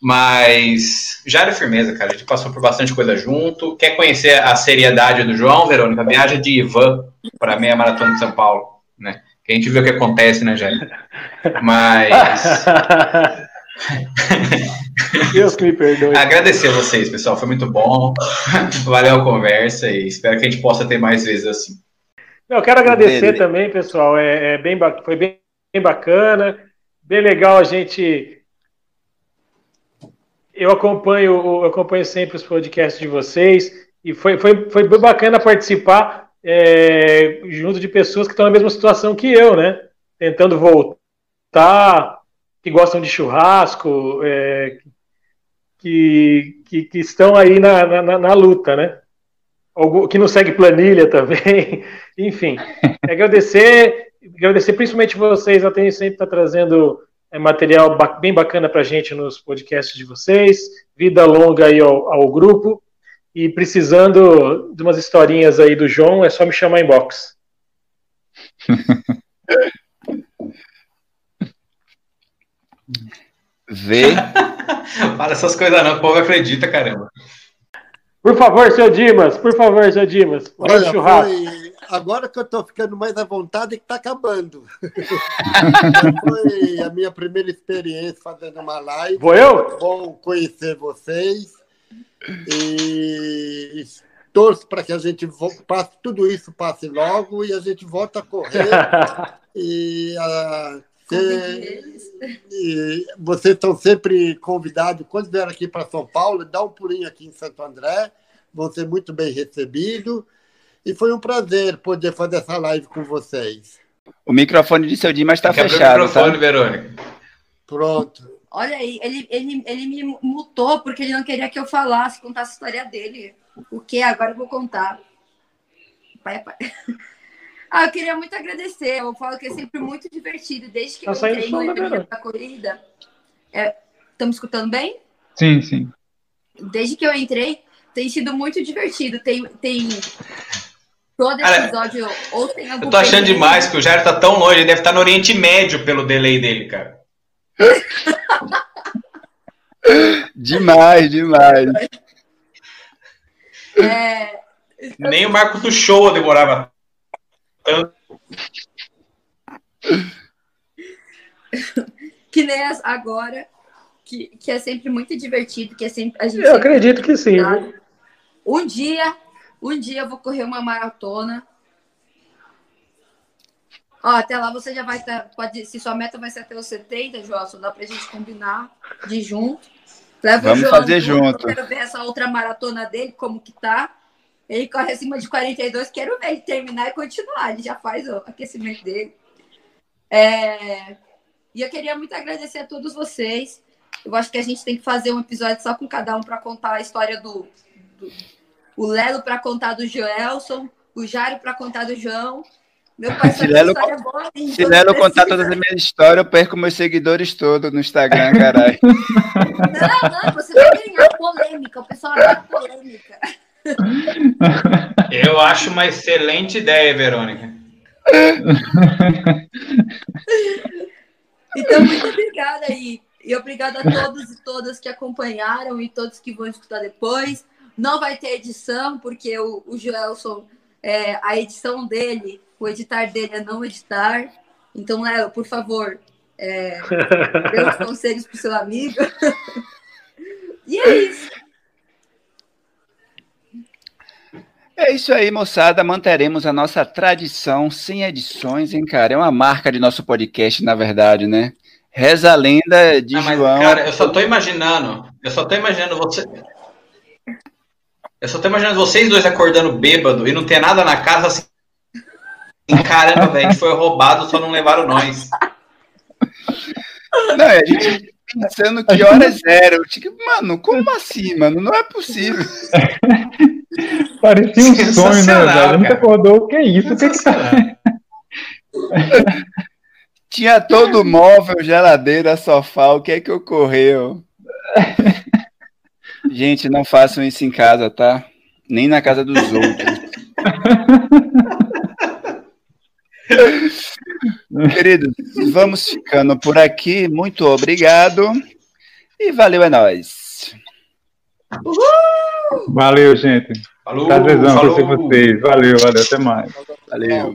Mas já era firmeza, cara. A gente passou por bastante coisa junto. Quer conhecer a seriedade do João, Verônica? Viagem de Ivan para meia maratona de São Paulo, né? Que a gente vê o que acontece, né, Jair? Mas Deus que me perdoe. agradecer a vocês, pessoal. Foi muito bom. Valeu a conversa e espero que a gente possa ter mais vezes assim. Eu quero agradecer Dele. também, pessoal. É, é bem, foi bem, bem bacana, bem legal a gente. Eu acompanho, eu acompanho sempre os podcasts de vocês e foi, foi, foi bem bacana participar é, junto de pessoas que estão na mesma situação que eu, né? Tentando voltar, que gostam de churrasco, é, que, que, que estão aí na, na, na luta, né? Algu- Que não segue planilha também. Enfim, agradecer, agradecer principalmente vocês, a TN sempre está trazendo é, material ba- bem bacana para a gente nos podcasts de vocês, vida longa aí ao, ao grupo, e precisando de umas historinhas aí do João, é só me chamar em box. Vê. Fala essas coisas não, o povo acredita, caramba. Por favor, seu Dimas, por favor, seu Dimas, Olha, churrasco. foi... agora que eu estou ficando mais à vontade, que está acabando. foi a minha primeira experiência fazendo uma live. Vou eu? Bom conhecer vocês. E torço para que a gente vo- passe, tudo isso passe logo e a gente volta a correr. E, ah, Convide cê- eles. e vocês estão sempre convidados, quando vier aqui para São Paulo, dá um pulinho aqui em Santo André, vão ser muito bem recebidos. E foi um prazer poder fazer essa live com vocês. O microfone de seu Dimas está abrir o fechado, microfone, tá? Verônica. Pronto. Olha aí, ele, ele, ele me mutou porque ele não queria que eu falasse, contasse a história dele. O que? Agora eu vou contar. Pai, pai. Ah, eu queria muito agradecer. Eu falo que é sempre muito divertido. Desde que Tá eu entrei no da evento da corrida. Estamos escutando bem? Sim, sim. Desde que eu entrei, tem sido muito divertido. Tem, tem todo Cara, episódio ou tem algum Eu tô achando perrengue. demais que o Jair tá tão longe, ele deve estar no Oriente Médio pelo delay dele, cara. Demais, demais. É, Nem o Marcos do Show demorava. que nem as- agora, que, que é sempre muito divertido, que é sempre a gente Eu sempre acredito que sim. viu? Um dia, um dia eu vou correr uma maratona. Ó, até lá você já vai estar. Pode, se sua meta vai ser até os 70, João, dá pra gente combinar de junto. Leva Vamos o João fazer junto. Eu quero ver essa outra maratona dele, como que tá. Ele corre acima de 42, quero ver ele terminar e continuar. Ele já faz o aquecimento dele. É, E eu queria muito agradecer a todos vocês. Eu acho que a gente tem que fazer um episódio só com cada um para contar a história do, do- o Lelo para contar do Joelson, o Jário para contar do João. Meu pai Se Lelo- história boa. Se Lelo contar todas as minhas histórias, eu perco meus seguidores todos no Instagram, caralho. Não, não, você vai ganhar polêmica. O pessoal adora polêmica. Eu acho uma excelente ideia, Verônica. Então, muito obrigada aí. E obrigada a todos e todas que acompanharam e todos que vão escutar depois. Não vai ter edição, porque o, o Joelson, é, a edição dele, o editar dele é não editar. Então, Léo, por favor, é, dê os conselhos para o seu amigo. e é isso. É isso aí, moçada. Manteremos a nossa tradição sem edições, hein, cara? É uma marca de nosso podcast, na verdade, né? Reza a lenda de Ah, mas, João. cara, eu só tô imaginando. Eu só tô imaginando você. Eu só tô imaginando vocês dois acordando bêbado e não ter nada na casa assim. caramba, velho, a gente foi roubado, só não levaram nós. Não, a gente pensando que hora é zero. Tipo, mano, como assim, mano? Não é possível. Parecia um sonho, né, velho? A gente acordou, o que é isso? O que, é que tá. Tinha todo móvel, geladeira, sofá, o que é que ocorreu? Gente, não façam isso em casa, tá? Nem na casa dos outros. Queridos, vamos ficando por aqui. Muito obrigado. E valeu, é nóis. Valeu, gente. Falou, Prazerzão falou. conhecer vocês. Valeu, valeu. Até mais. Valeu.